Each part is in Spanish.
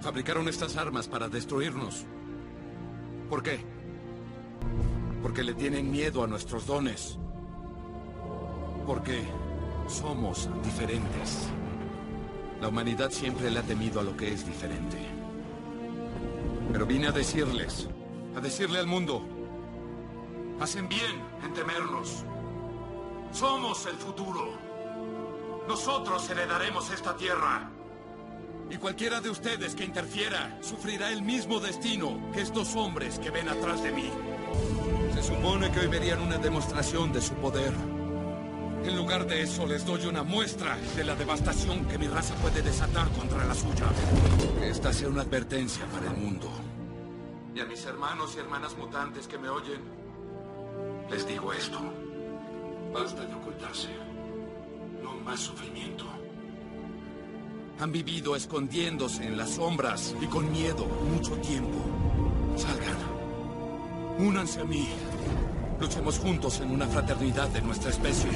Fabricaron estas armas para destruirnos. ¿Por qué? Porque le tienen miedo a nuestros dones. Porque somos diferentes. La humanidad siempre le ha temido a lo que es diferente. Pero vine a decirles, a decirle al mundo, hacen bien en temernos. Somos el futuro. Nosotros heredaremos esta tierra. Y cualquiera de ustedes que interfiera sufrirá el mismo destino que estos hombres que ven atrás de mí. Se supone que hoy verían una demostración de su poder. En lugar de eso, les doy una muestra de la devastación que mi raza puede desatar contra la suya. Que esta sea una advertencia para el mundo. Y a mis hermanos y hermanas mutantes que me oyen, les digo esto. Basta de ocultarse. No más sufrimiento. Han vivido escondiéndose en las sombras y con miedo mucho tiempo. Salgan. Únanse a mí. Luchemos juntos en una fraternidad de nuestra especie.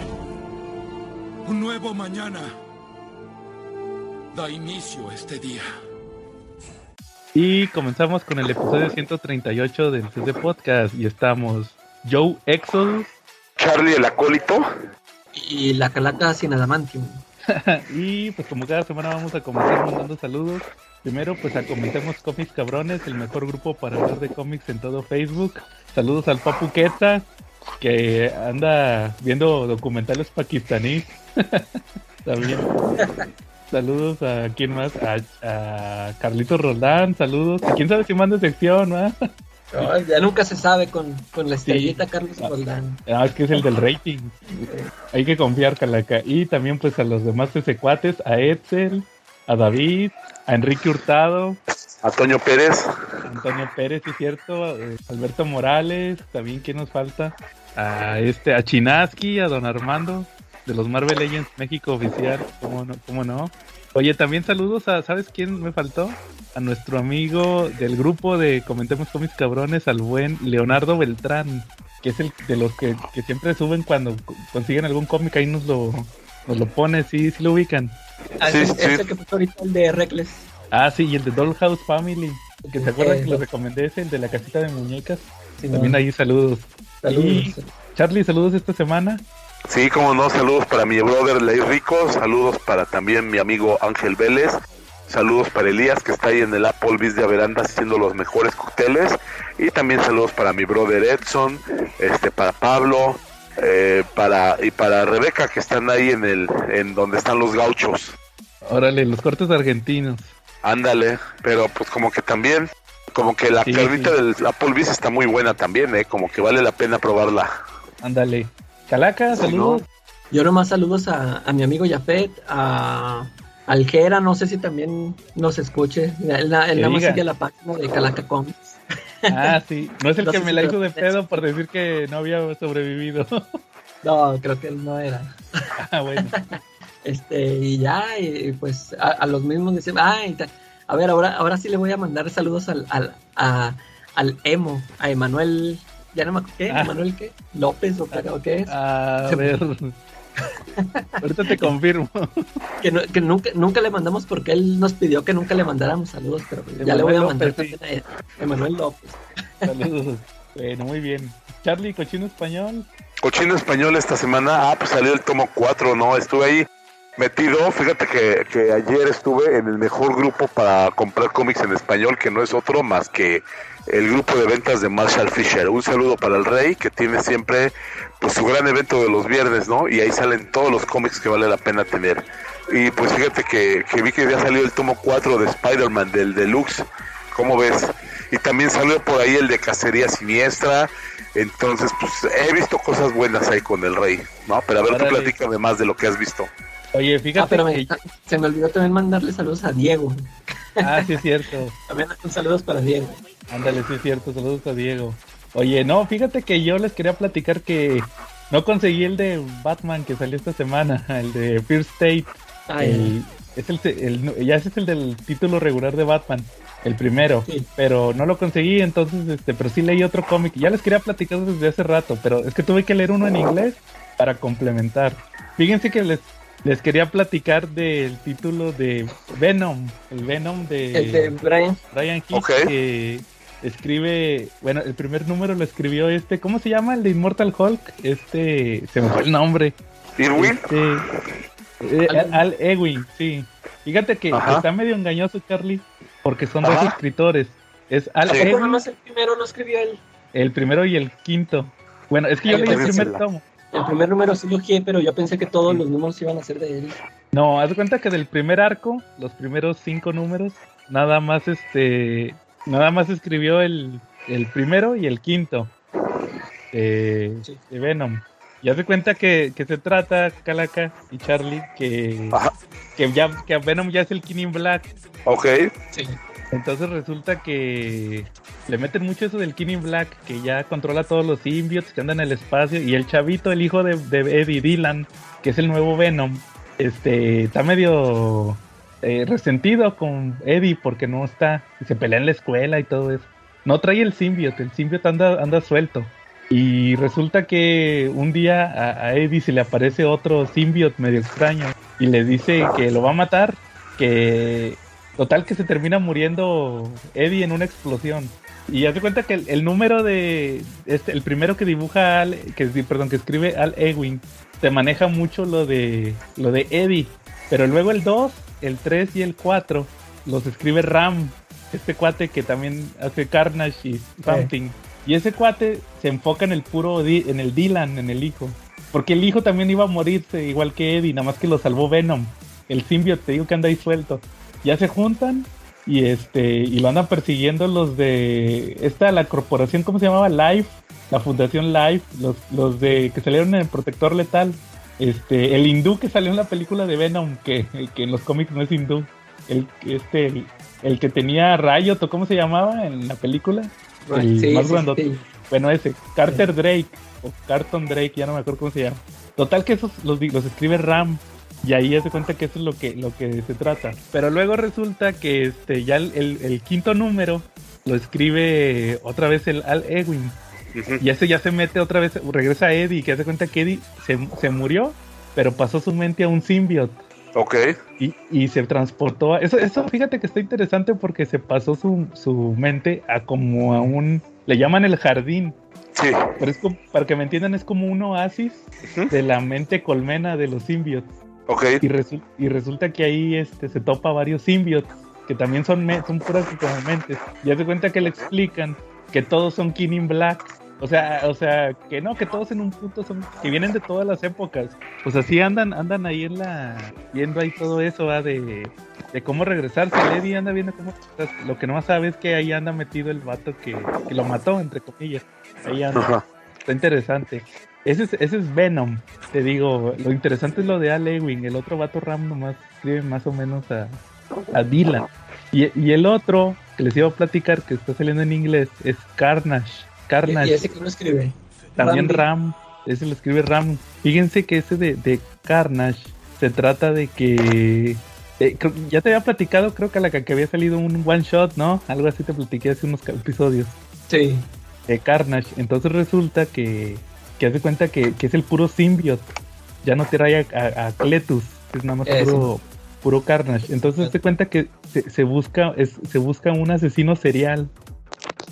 Un nuevo mañana da inicio a este día. Y comenzamos con el episodio 138 del CD Podcast. Y estamos Joe Exodus, Charlie el acólito. Y la calaca sin adamantium. y pues como cada semana vamos a comenzar mandando saludos. Primero pues a Comentemos Cómics Cabrones, el mejor grupo para hablar de cómics en todo Facebook. Saludos al Papu Queta, que anda viendo documentales pakistaníes. También. Saludos a quién más, a, a Carlitos Roldán, saludos. ¿Quién sabe si manda sección, ¿no? Ay, ya nunca se sabe con, con la estrellita Carlos Roldán. Ah, es que es el del rating. Hay que confiar, Calaca. Y también pues a los demás cuates, a Edsel, a David, a Enrique Hurtado, A Toño Pérez. Antonio Pérez, sí es cierto, eh, Alberto Morales, también quién nos falta, a este, a Chinaski, a Don Armando, de los Marvel Legends México oficial, cómo no, cómo no. Oye, también saludos a, ¿sabes quién me faltó? A nuestro amigo del grupo de Comentemos Cómics Cabrones, al buen Leonardo Beltrán, que es el de los que, que siempre suben cuando co- consiguen algún cómic, ahí nos lo, nos lo pone, sí, sí lo ubican. Ah, Sí, sí. ese que puso ahorita el de Reckless. Ah, sí, y el de Dollhouse Family, que se acuerdan que lo recomendé, ese, el de la casita de muñecas. Sí, También no. ahí saludos. Saludos. Y Charlie, saludos esta semana. Sí, como no, saludos para mi brother Ley Rico, saludos para también mi amigo Ángel Vélez, saludos para Elías que está ahí en el Applebee's de Averanda haciendo los mejores cócteles y también saludos para mi brother Edson, este para Pablo, eh, para y para Rebeca que están ahí en el en donde están los gauchos. Órale, los cortes argentinos. Ándale, pero pues como que también como que la Sí, carnita sí. del Applebee's está muy buena también, eh, como que vale la pena probarla. Ándale. Calaca, Sí, saludos. Yo nomás saludos a, a mi amigo Jafet, a Aljera, no sé si también nos escuche. Él, nada más sigue la página de Calaca Comics. Ah, sí. No es el No que me la hizo de pedo por decir que no había sobrevivido. No, creo que él no era. ah, bueno. Este, y ya, y pues a, a los mismos decimos, ah, y a ver, ahora, ahora sí le voy a mandar saludos al, al, a- al Emo, a Emanuel, ya no me acuerdo, ¿qué? Ah. ¿Emanuel qué? ¿López o qué, o qué es? A ver. Ahorita te confirmo. Que, no- que nunca, nunca le mandamos porque él nos pidió que nunca le mandáramos saludos, pero pues ya le voy a mandar López, sí. también a Emanuel López. Saludos. Bueno, muy bien. Charlie, cochino español. Cochino español esta semana, ah, pues salió el tomo 4, ¿no? Estuve ahí metido, fíjate que, que ayer estuve en el mejor grupo para comprar cómics en español, que no es otro más que el grupo de ventas de Marshall Fisher. Un saludo para el Rey, que tiene siempre pues su gran evento de los viernes, ¿no? Y ahí salen todos los cómics que vale la pena tener. Y pues fíjate que, que vi que ya salió el tomo 4 de Spider-Man, del Deluxe, ¿cómo ves? Y también salió por ahí el de Cacería Siniestra, entonces, pues he visto cosas buenas ahí con el rey, ¿no? Pero a ver, tú Órale. platícame más de lo que has visto. Oye, Ah, fíjate pero que... se me olvidó también mandarle saludos a Diego. Ah, sí es cierto. También saludos para Diego. Ándale, sí es cierto. Saludos a Diego. Oye, no, fíjate que yo les quería platicar que no conseguí el de Batman que salió esta semana, el de First State. Ay, El- es el, el- ya ese es el del título regular de Batman, el primero, Sí. pero no lo conseguí, entonces, este, pero sí leí otro cómic. Ya les quería platicar desde hace rato, pero es que tuve que leer uno en inglés para complementar. Fíjense que les les quería platicar del título de Venom, el Venom de, El de Brian. Brian Hitch que escribe, bueno, el primer número lo escribió este, ¿cómo se llama? El de Immortal Hulk, este, se me fue el nombre. Irwin. Este, eh, Al- Al Ewing, sí. Fíjate que Ajá. está medio engañoso, Charlie, porque son dos escritores. Es Al Sí. ¿Cómo Ewing, el primero lo escribió él? el primero y el quinto. Bueno, es que yo leí el primer la- tomo. El primer número sí lo quié, pero yo pensé que todos los números iban a ser de él. No, haz de cuenta que del primer arco, los primeros cinco números, nada más este, nada más escribió el, el primero y el quinto eh, Sí. de Venom. Y haz de cuenta que, que se trata, Calaca y Charlie, que, Ajá. que ya que Venom ya es el King in Black. Ok. Sí. Entonces resulta que le meten mucho eso del King in Black, que ya controla todos los symbiotes que andan en el espacio. Y el chavito, el hijo de, Eddie Dylan, que es el nuevo Venom, este está medio eh, resentido con Eddie porque no está. Y se pelea en la escuela y todo eso. No trae el symbiote, el symbiote anda, anda suelto. Y resulta que un día a, a Eddie se le aparece otro symbiote medio extraño y le dice que lo va a matar, que total que se termina muriendo Eddie en una explosión. Y haz de cuenta que el, el número de este, el primero que dibuja Al, que perdón, que escribe Al Ewing, te maneja mucho lo de lo de Eddie, pero luego el 2, el 3 y el 4 los escribe Ram, este cuate que también hace Carnage y Something. Y ese cuate se enfoca en el puro en el Dylan, en el hijo. Porque el hijo también iba a morirse, igual que Eddie, nada más que lo salvó Venom. El symbiote, te digo que anda ahí suelto. Ya se juntan y este y lo andan persiguiendo los de esta la corporación, ¿cómo se llamaba? Life, la fundación Life, los, los de que salieron en el Protector Letal. Este, el hindú que salió en la película de Venom, que, que en los cómics no es hindú. El, este, el, el que tenía Riot, ¿o cómo se llamaba en la película? El Sí, más sí. Bueno, ese, Carter Drake, o Carton Drake, ya no me acuerdo cómo se llama. Total que esos los, los escribe Ram. Y ahí ya se cuenta que eso es lo que, lo que se trata. Pero luego resulta que este ya el, el- el quinto número lo escribe otra vez el Al Ewing. Y ese ya se mete otra vez, regresa a Eddie, que hace cuenta que Eddie se, se murió, pero pasó su mente a un symbiote. Ok. Y, y se transportó a... Eso, eso fíjate que está interesante porque se pasó su, su mente a como a un... Le llaman el jardín. Sí. Pero es como, para que me entiendan, es como un oasis Ujú. de la mente colmena de los symbiotes. Y, resu- y resulta que ahí este, se topa varios symbiotes, que también son, son puras como mentes. Y hace cuenta que le explican que todos son King in Black. O sea, o sea, que no, que todos en un punto son, que vienen de todas las épocas. Pues así andan, andan ahí en la, viendo ahí todo eso, ¿va? de, de cómo regresarse. Lady anda viendo cómo, lo que no sabe es que ahí anda metido el vato que, que lo mató, entre comillas. Ahí anda. Ajá. Está interesante. Ese es, ese es Venom. Te digo, lo interesante es lo de Al Ewing. El otro vato Ram nomás escribe más o menos a, a Dylan. Y, y el otro que les iba a platicar que está saliendo en inglés es Carnage. ¿Y, Carnage. y ese que no escribe? También. Ram. Ese lo escribe Ram. Fíjense que ese de, de Carnage se trata de que. eh, ya te había platicado, creo que a la que había salido un one shot, ¿no? Algo así te platiqué hace unos episodios Sí. de Carnage. Entonces resulta que, que hace cuenta que, que es el puro symbiote. Ya no trae a, a, a Cletus, es nada más Eso. puro, puro Carnage. Entonces se cuenta que se, se busca es, se busca un asesino serial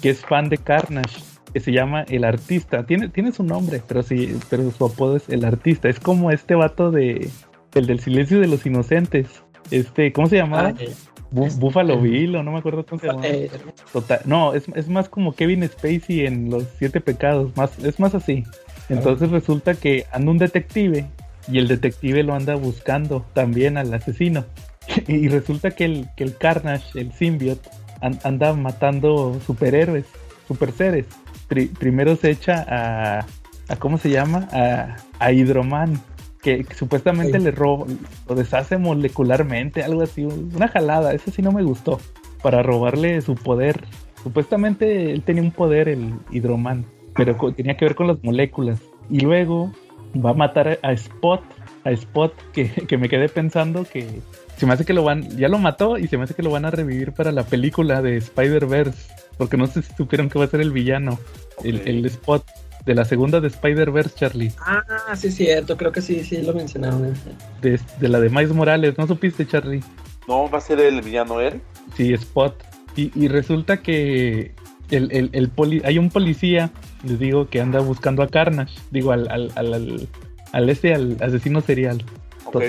que es fan de Carnage, que se llama El Artista. Tiene, tiene su nombre, pero sí, pero su apodo es El Artista. Es como este vato de el del silencio de los inocentes. Este, ¿cómo se llamaba? Ah, eh, este- Buffalo Bill, o no me acuerdo cómo se llamaba. eh, Total, no, es, es más como Kevin Spacey en Los Siete Pecados, más, es más así. Entonces resulta que anda un detective y el detective lo anda buscando también al asesino. Y resulta que el, que el Carnage, el symbiote, an- anda matando superhéroes, super seres. Pri- primero se echa a, a, ¿cómo se llama? A, a Hydroman, que, que supuestamente Sí. le roba, lo deshace molecularmente, algo así, una jalada, eso sí no me gustó, para robarle su poder. Supuestamente él tenía un poder, el Hidroman, pero tenía que ver con las moléculas. Y luego va a matar a Spot, a Spot, que, que me quedé pensando que se me hace que lo van, ya lo mató y se me hace que lo van a revivir para la película de Spider-Verse, porque no sé si supieron que va a ser el villano, el, el Spot. de la segunda de Spider-Verse, Charlie. Ah, sí, cierto, creo que sí, sí lo mencionaron. De, de la de Miles Morales, ¿no supiste, Charlie? No, va a ser el villano él. Sí, Spot. Y, y resulta que el, el, el poli, hay un policía, les digo, que anda buscando a Carnage. Digo, al, al, al, al, al este, al asesino serial.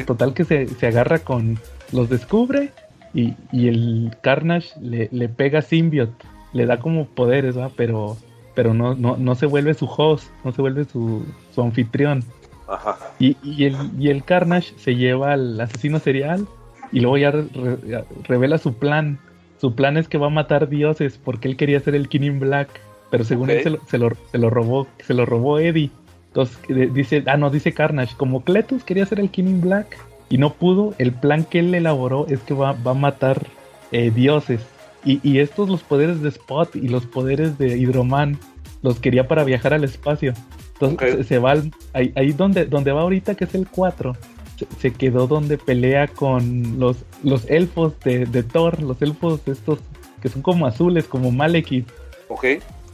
Total que se, se agarra con. Los descubre y, y el Carnage le, le pega Symbiote. Le da como poderes, ¿va? Pero, pero no, no, no se vuelve su host, no se vuelve su, su anfitrión. Ajá. Y, y el, y el Carnage se lleva al asesino serial y luego ya re- re- revela su plan. Su plan es que va a matar dioses porque él quería ser el King in Black, pero según él se lo, se, lo, se lo robó, se lo robó Eddie. Entonces dice, ah no, dice Carnage, como Cletus quería ser el King in Black y no pudo, el plan que él elaboró es que va, va a matar eh, dioses. Y, y estos los poderes de Spot y los poderes de Hydroman los quería para viajar al espacio. Entonces se, se va al- ahí, ahí donde, donde va ahorita, que es el 4, se, se quedó donde pelea con los, los elfos de, de Thor, los elfos estos que son como azules, como Malekith. Ok.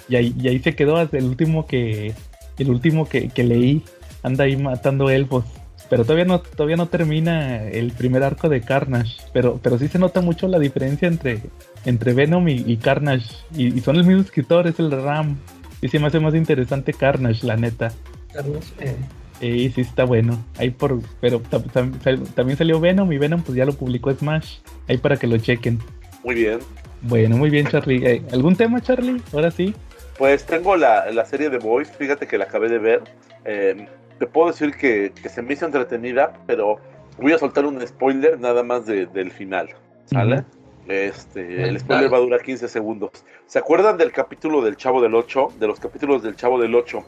Y ahí, y ahí se quedó hasta el último que el último que, que leí. Anda ahí matando elfos. Pero todavía no, todavía no termina el primer arco de Carnage. Pero, pero sí se nota mucho la diferencia entre, entre Venom y, y Carnage. Y, y son el mismo escritor, es el Ram. Y se me hace más interesante Carnage, la neta. Carlos, eh, Y sí está bueno. Ahí por, pero tam- tam- sal- también salió Venom y Venom pues ya lo publicó Smash. Ahí para que lo chequen. Muy bien. Bueno, muy bien Charlie. Eh, ¿Algún tema Charlie? Ahora sí. Pues tengo la, la serie de Boys, fíjate que la acabé de ver. Eh, te puedo decir que, que se me hizo entretenida, pero voy a soltar un spoiler nada más de- del final. ¿Sale? Este, el spoiler va a durar 15 segundos. ¿Se acuerdan del capítulo del Chavo del 8? De los capítulos del Chavo del 8,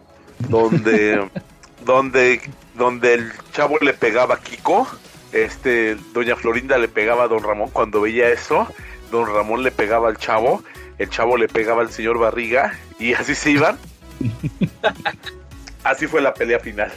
donde, donde, donde el chavo le pegaba a Kiko, este, doña Florinda le pegaba a don Ramón cuando veía eso, don Ramón le pegaba al chavo, el chavo le pegaba al señor Barriga y así se iban. así fue la pelea final.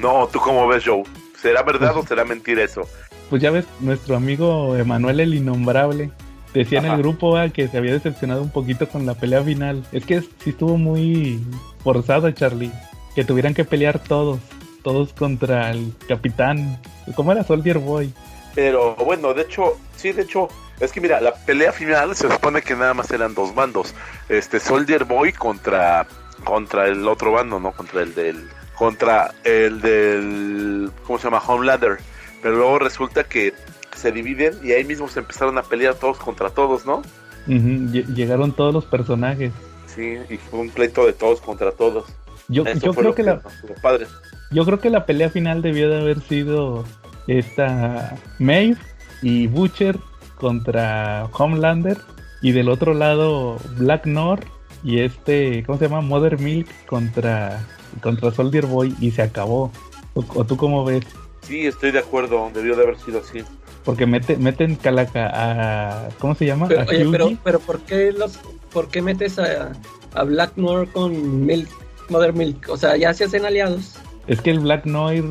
No, ¿tú cómo ves, Joe? ¿Será verdad o será mentira eso? Pues ya ves, nuestro amigo Emanuel el Innombrable decía en el grupo ah, que se había decepcionado un poquito con la pelea final. Es que sí estuvo muy forzado, Charlie. Que tuvieran que pelear todos. Todos contra el capitán. ¿Cómo era Soldier Boy? Pero bueno, de hecho, sí, de hecho, es que mira, la pelea final se supone que nada más eran dos bandos. Este Soldier Boy contra contra el otro bando, ¿no? Contra el del contra el del ¿cómo se llama? Homelander. Pero luego resulta que se dividen y ahí mismo se empezaron a pelear todos contra todos, ¿no? Llegaron todos los personajes. Sí, y fue un pleito de todos contra todos. Yo, yo creo que la, padre. Yo creo que la pelea final debió de haber sido esta Maeve y Butcher contra Homelander y del otro lado Black North y este, ¿cómo se llama? Mother Milk contra contra Soldier Boy y se acabó. ¿O, o tú cómo ves? Sí, estoy de acuerdo, debió de haber sido así. Porque mete, meten Calaca a ¿cómo se llama? pero, a oye, pero, pero ¿por qué los, por qué metes a, a Black Noir con Milk, Mother Milk? O sea, ya se hacen aliados, Es que el Black Noir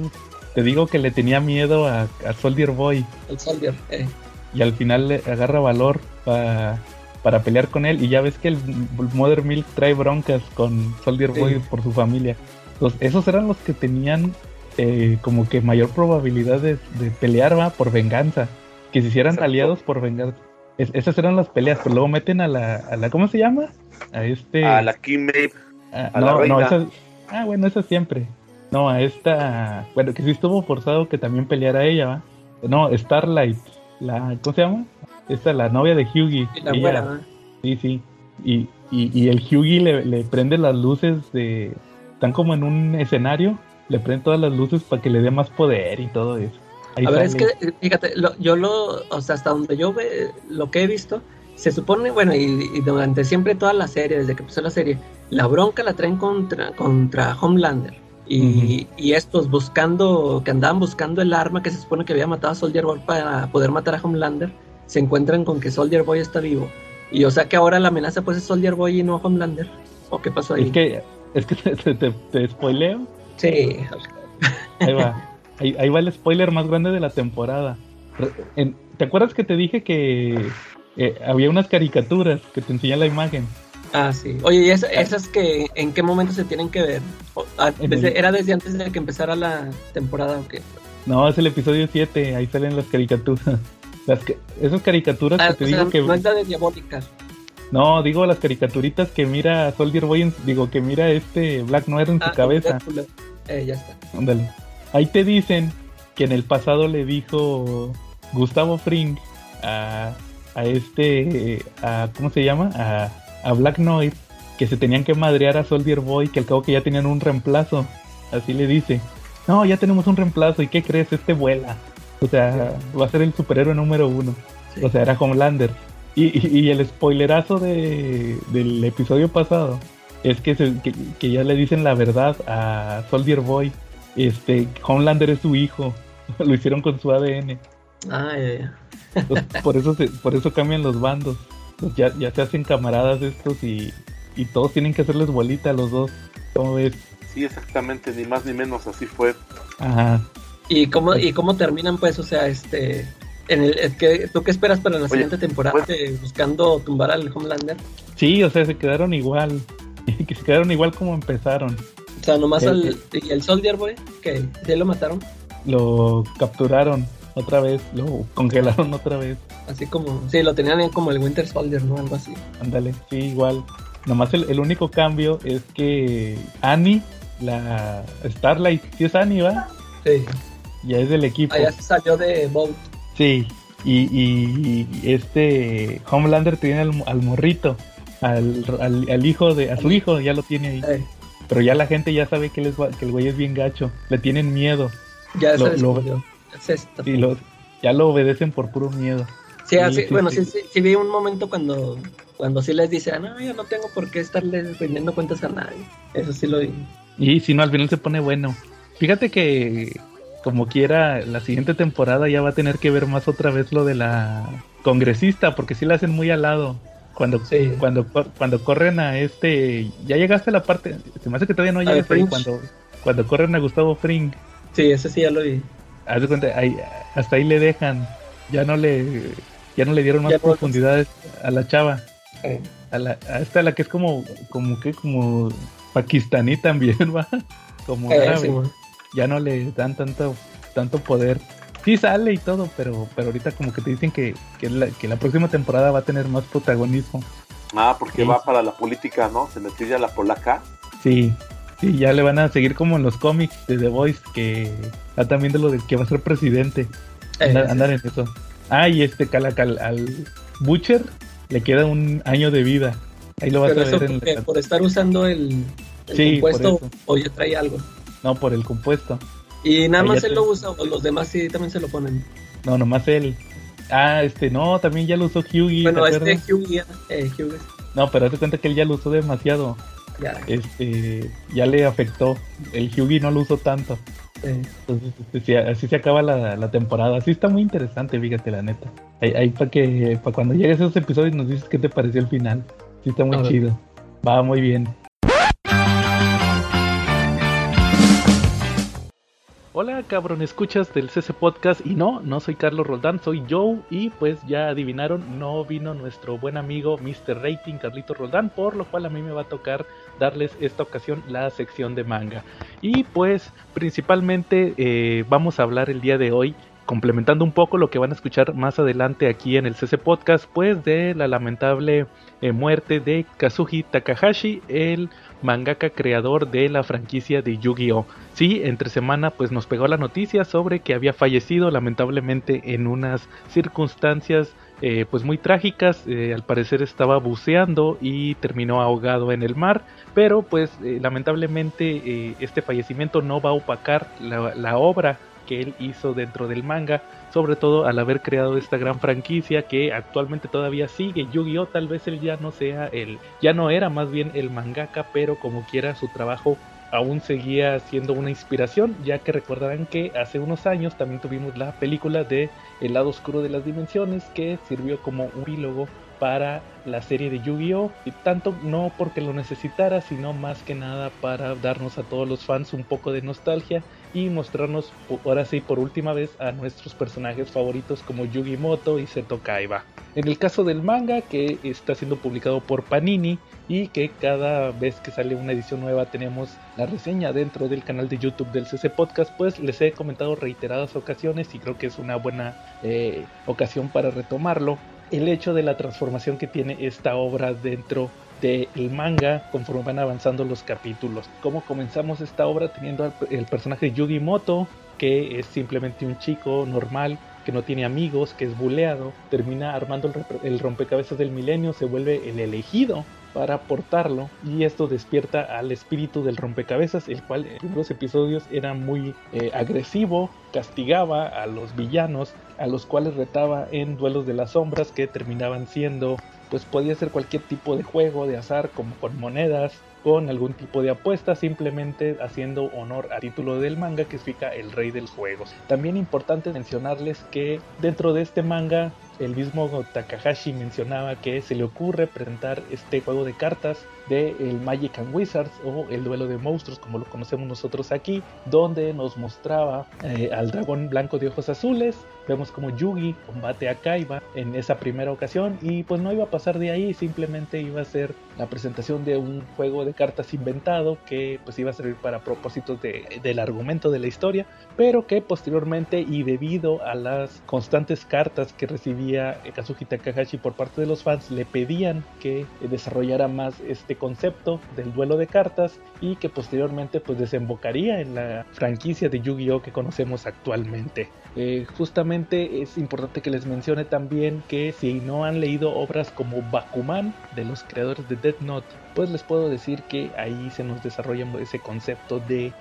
te digo que le tenía miedo a, a Soldier Boy. el Soldier. eh. Y al final le agarra valor pa- para pelear con él y ya ves que el Mother Milk trae broncas con Soldier Sí. Boy por su familia. Entonces, esos eran los que tenían eh, como que mayor probabilidad de, de pelear va por venganza, que se hicieran Exacto. aliados por venganza. Es- esas eran las peleas, pero luego meten a la, a la ¿cómo se llama? A este A la Kim Maeve, Ah, a la no, no, reina. esa, ah, bueno, esa siempre. No, a esta, bueno, que sí estuvo forzado que también peleara ella, ¿va? No, Starlight, la, ¿cómo se llama? Esta, la novia de Hughie. La ella- ¿no? Sí, sí. Y, y, y el Hughie le, le prende las luces de, están como en un escenario, le prende todas las luces para que le dé más poder y todo eso. Ahí A ver, es que, fíjate, lo- yo lo, o sea, hasta donde yo ve, lo que he visto, se supone, bueno, y, y durante siempre toda la serie, desde que empezó la serie, la bronca la traen contra, contra Homelander. Y, y estos buscando, que andaban buscando el arma que se supone que había matado a Soldier Boy para poder matar a Homelander, se encuentran con que Soldier Boy está vivo. Y o sea que ahora la amenaza pues es Soldier Boy y no Homelander. ¿O qué pasó ahí? Es que, es que te, te, spoileo. Sí, Ahí va. Ahí, ahí va el spoiler más grande de la temporada. ¿Te acuerdas que te dije que eh, había unas caricaturas que te enseñan la imagen? Ah, sí. Oye, ¿y esas que en qué momento se tienen que ver? Ah, ¿Era desde antes de que empezara la temporada o qué? No, es el episodio 7, ahí salen las caricaturas. Las que, esas caricaturas ah, que te digo que... No es la de Diabólicas. No, digo las caricaturitas que mira Soldier Boy, digo que mira este Black Noir en su ah, cabeza. Eh, ya está. Ándale. Ahí te dicen que en el pasado le dijo Gustavo Fring a, a este, a, ¿cómo se llama? A, a Black Noir que se tenían que madrear a Soldier Boy, que al cabo que ya tenían un reemplazo. Así le dice. No, ya tenemos un reemplazo. ¿Y qué crees? Este vuela. O sea, va a ser el superhéroe número uno. O sea, era Homelander. Y, el spoilerazo de, del episodio pasado es que, que, ya le dicen la verdad a Soldier Boy. Este, Homelander es su hijo. Lo hicieron con su ADN. Ah, ya, por eso por eso cambian los bandos. Ya, ya se hacen camaradas estos y, y todos tienen que hacerles bolita a los dos. ¿Cómo ves? Sí, exactamente, ni más ni menos, así fue. Ajá. ¿Y cómo, y cómo terminan, pues, o sea, este, en el, que, ¿tú qué esperas para la siguiente temporada? Pues- ¿Buscando tumbar al Homelander? Sí, o sea, se quedaron igual. que se quedaron igual como empezaron. O sea, nomás al, ¿y el Soldier Boy? que ¿Ya lo mataron? Lo capturaron otra vez, lo congelaron otra vez. Así como, sí, lo tenían como el Winter Soldier, ¿no? Algo así. Ándale, sí, igual. Nomás el, el único cambio es que Annie, la Starlight, ¿sí es Annie, va? Sí. Ya es del equipo. Ah, ya se salió de Boat. Sí, y, y, este Homelander tiene al, morrito, al, al, hijo de, a su hijo, ya lo tiene ahí. Pero ya la gente ya sabe que, que el güey es bien gacho, le tienen miedo. Ya lo, lo, ya lo obedecen por puro miedo. Sí, así, bueno, sí, sí, vi un momento cuando, cuando sí les dice, ah, no, yo no tengo por qué estarle rindiendo cuentas a nadie. Eso sí lo vi. Y si no, al final se pone bueno. Fíjate que como quiera, la siguiente temporada ya va a tener que ver más otra vez lo de la congresista, porque sí la hacen muy al lado. Cuando, cuando, cuando corren a este, ya llegaste a la parte, se me hace que todavía no llegas ahí, cuando, cuando corren a Gustavo Fring. Sí, ese sí ya lo vi. hasta ahí le dejan, ya no le, ya no le dieron más profundidad a la chava. A, la, a esta la que es como, como que, como pakistaní también, va, como árabe ya no le dan tanto, tanto poder. Sí sale y todo, pero, pero ahorita como que te dicen que, que, la, que la próxima temporada va a tener más protagonismo. Ah, porque va para la política, ¿no? Se metió ya la polaca. Sí, sí, ya le van a seguir como en los cómics de The Voice, que está también de lo de que va a ser presidente. Eh, andar, en eso. Ah, y este Calacal al Butcher le queda un año de vida. Ahí lo vas a ver en por estar usando el, el compuesto o ya trae algo. No, por el compuesto. ¿Y nada más él lo usa o los demás sí también se lo ponen? No, nomás él. Ah, este, no, también ya lo usó Hughie. Bueno, este Hughie, eh, Hughie. No, pero hazte cuenta que él ya lo usó demasiado. Ya. Este, ya le afectó. El Hughie no lo usó tanto. Entonces, este, así se acaba la, temporada. Así está muy interesante, fíjate, la neta. Ahí, para que, para cuando llegues a esos episodios nos dices qué te pareció el final. Sí está muy chido. Va muy bien. Hola cabrón, escuchas del CC Podcast y no, no soy Carlos Roldán, soy Joe y pues ya adivinaron, no vino nuestro buen amigo Mr. Rating Carlito Roldán, por lo cual a mí me va a tocar darles esta ocasión la sección de manga. Y pues principalmente eh, vamos a hablar el día de hoy complementando un poco lo que van a escuchar más adelante aquí en el CC Podcast, pues de la lamentable eh, muerte de Kazuhi Takahashi, el mangaka creador de la franquicia de Yu-Gi-Oh! Sí, entre semana pues nos pegó la noticia sobre que había fallecido lamentablemente en unas circunstancias eh, pues muy trágicas, eh, al parecer estaba buceando y terminó ahogado en el mar, pero pues eh, lamentablemente este fallecimiento no va a opacar la, la obra que él hizo dentro del manga, sobre todo al haber creado esta gran franquicia que actualmente todavía sigue. Yu-Gi-Oh! tal vez él ya no sea el, ya no era más bien el mangaka, pero como quiera su trabajo aún seguía siendo una inspiración, ya que recordarán que hace unos años también tuvimos la película de El lado oscuro de las dimensiones que sirvió como un epílogo para la serie de Yu-Gi-Oh! Y tanto no porque lo necesitara, sino más que nada para darnos a todos los fans un poco de nostalgia y mostrarnos ahora sí por última vez a nuestros personajes favoritos como Yugi Moto y Seto Kaiba. En el caso del manga que está siendo publicado por Panini y que cada vez que sale una edición nueva tenemos la reseña dentro del canal de YouTube del CC Podcast, pues les he comentado reiteradas ocasiones y creo que es una buena eh, ocasión para retomarlo. El hecho de la transformación que tiene esta obra dentro del manga conforme van avanzando los capítulos. Como comenzamos esta obra teniendo el personaje Yugi Moto, que es simplemente un chico normal que no tiene amigos, que es buleado, termina armando el, rompecabezas del milenio, se vuelve el elegido para portarlo y esto despierta al espíritu del rompecabezas, el cual en los episodios era muy eh, agresivo, castigaba a los villanos, a los cuales retaba en duelos de las sombras que terminaban siendo pues podía ser cualquier tipo de juego de azar como con monedas, con algún tipo de apuesta, simplemente haciendo honor al título del manga que significa el rey del juego. También importante mencionarles que dentro de este manga el mismo Takahashi mencionaba que se le ocurre presentar este juego de cartas de el Magic and Wizards o el duelo de monstruos como lo conocemos nosotros aquí, donde nos mostraba eh, al dragón blanco de ojos azules, vemos como Yugi combate a Kaiba en esa primera ocasión y pues no iba a pasar de ahí, simplemente iba a ser la presentación de un juego de cartas inventado que pues iba a servir para propósitos del argumento de la historia, pero que posteriormente y debido a las constantes cartas que recibía Kazuki Takahashi por parte de los fans, le pedían que desarrollara más este concepto del duelo de cartas y que posteriormente pues desembocaría en la franquicia de Yu-Gi-Oh que conocemos actualmente. Eh, justamente es importante que les mencione también que si no han leído obras como Bakuman de los creadores de Death Note, pues les puedo decir que ahí se nos desarrolla ese concepto de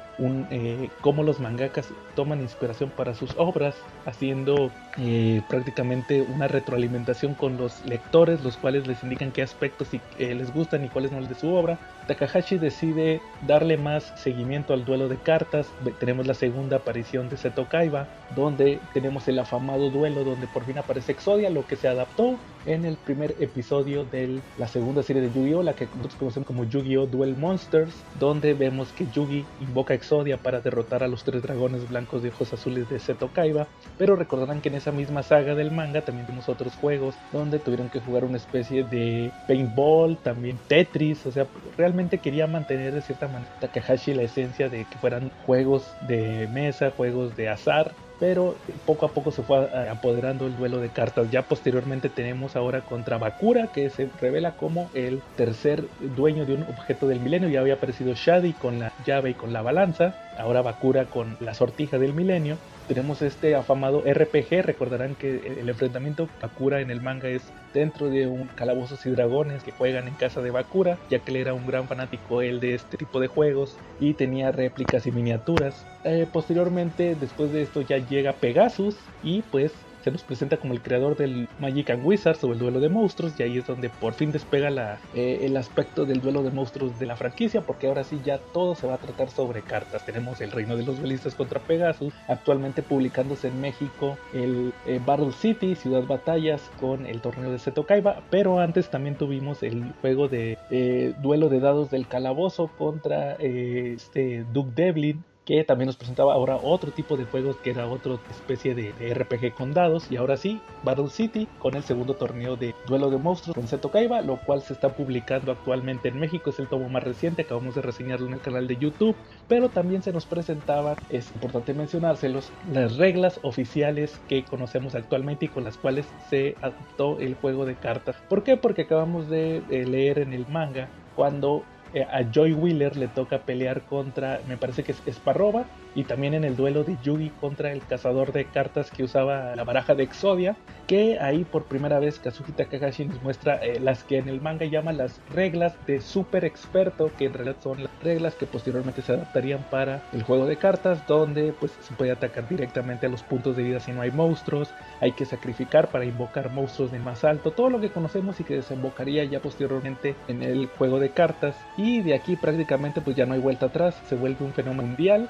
eh, cómo los mangakas toman inspiración para sus obras, haciendo eh, prácticamente una retroalimentación con los lectores, los cuales les indican qué aspectos les gustan y cuáles no de su obra. Takahashi decide darle más seguimiento al duelo de cartas. Tenemos la segunda aparición de Seto Kaiba, donde tenemos el afamado duelo donde por fin aparece Exodia, lo que se adaptó en el primer episodio de la segunda serie de Yu-Gi-Oh, la que nosotros conocemos como Yu-Gi-Oh Duel Monsters, donde vemos que Yugi invoca Exodia para derrotar a los tres dragones blancos de ojos azules de Seto Kaiba, pero recordarán que en esa misma saga del manga también vimos otros juegos donde tuvieron que jugar una especie de paintball, también Tetris, o sea, realmente quería mantener de cierta manera Takahashi la esencia de que fueran juegos de mesa, juegos de azar, pero poco a poco se fue apoderando el duelo de cartas. Ya posteriormente tenemos ahora contra Bakura, que se revela como el tercer dueño de un objeto del milenio. Ya había aparecido Shadi con la llave y con la balanza, ahora Bakura con la sortija del milenio tenemos este afamado RPG. Recordarán que el enfrentamiento Bakura en el manga es dentro de un calabozos y dragones que juegan en casa de Bakura, ya que él era un gran fanático él de este tipo de juegos y tenía réplicas y miniaturas. Eh, posteriormente, después de esto, ya llega Pegasus y pues nos presenta como el creador del Magic and Wizards o el duelo de monstruos y ahí es donde por fin despega eh, el aspecto del duelo de monstruos de la franquicia porque ahora sí ya todo se va a tratar sobre cartas. Tenemos el reino de los duelistas contra Pegasus, actualmente publicándose en México el eh, Battle City, Ciudad Batallas con el torneo de Seto Kaiba, pero antes también tuvimos el juego de eh, duelo de dados del calabozo contra este Duke Devlin que también nos presentaba ahora otro tipo de juegos que era otra especie de, RPG con dados y ahora sí Battle City con el segundo torneo de duelo de monstruos con Seto Kaiba lo cual se está publicando actualmente en México es el tomo más reciente acabamos de reseñarlo en el canal de YouTube pero también se nos presentaba es importante mencionárselos las reglas oficiales que conocemos actualmente y con las cuales se adoptó el juego de cartas ¿por qué? porque acabamos de leer en el manga cuando eh, a Joy Wheeler le toca pelear contra, me parece que es Sparroba, y también en el duelo de Yugi contra el cazador de cartas que usaba la baraja de Exodia, que ahí por primera vez Kazuki Takahashi nos muestra eh, las que en el manga llaman las reglas de super experto, que en realidad son las reglas que posteriormente se adaptarían para el juego de cartas, donde pues se puede atacar directamente a los puntos de vida si no hay monstruos, hay que sacrificar para invocar monstruos de más alto, todo lo que conocemos y que desembocaría ya posteriormente en el juego de cartas y de aquí prácticamente pues ya no hay vuelta atrás, se vuelve un fenómeno mundial.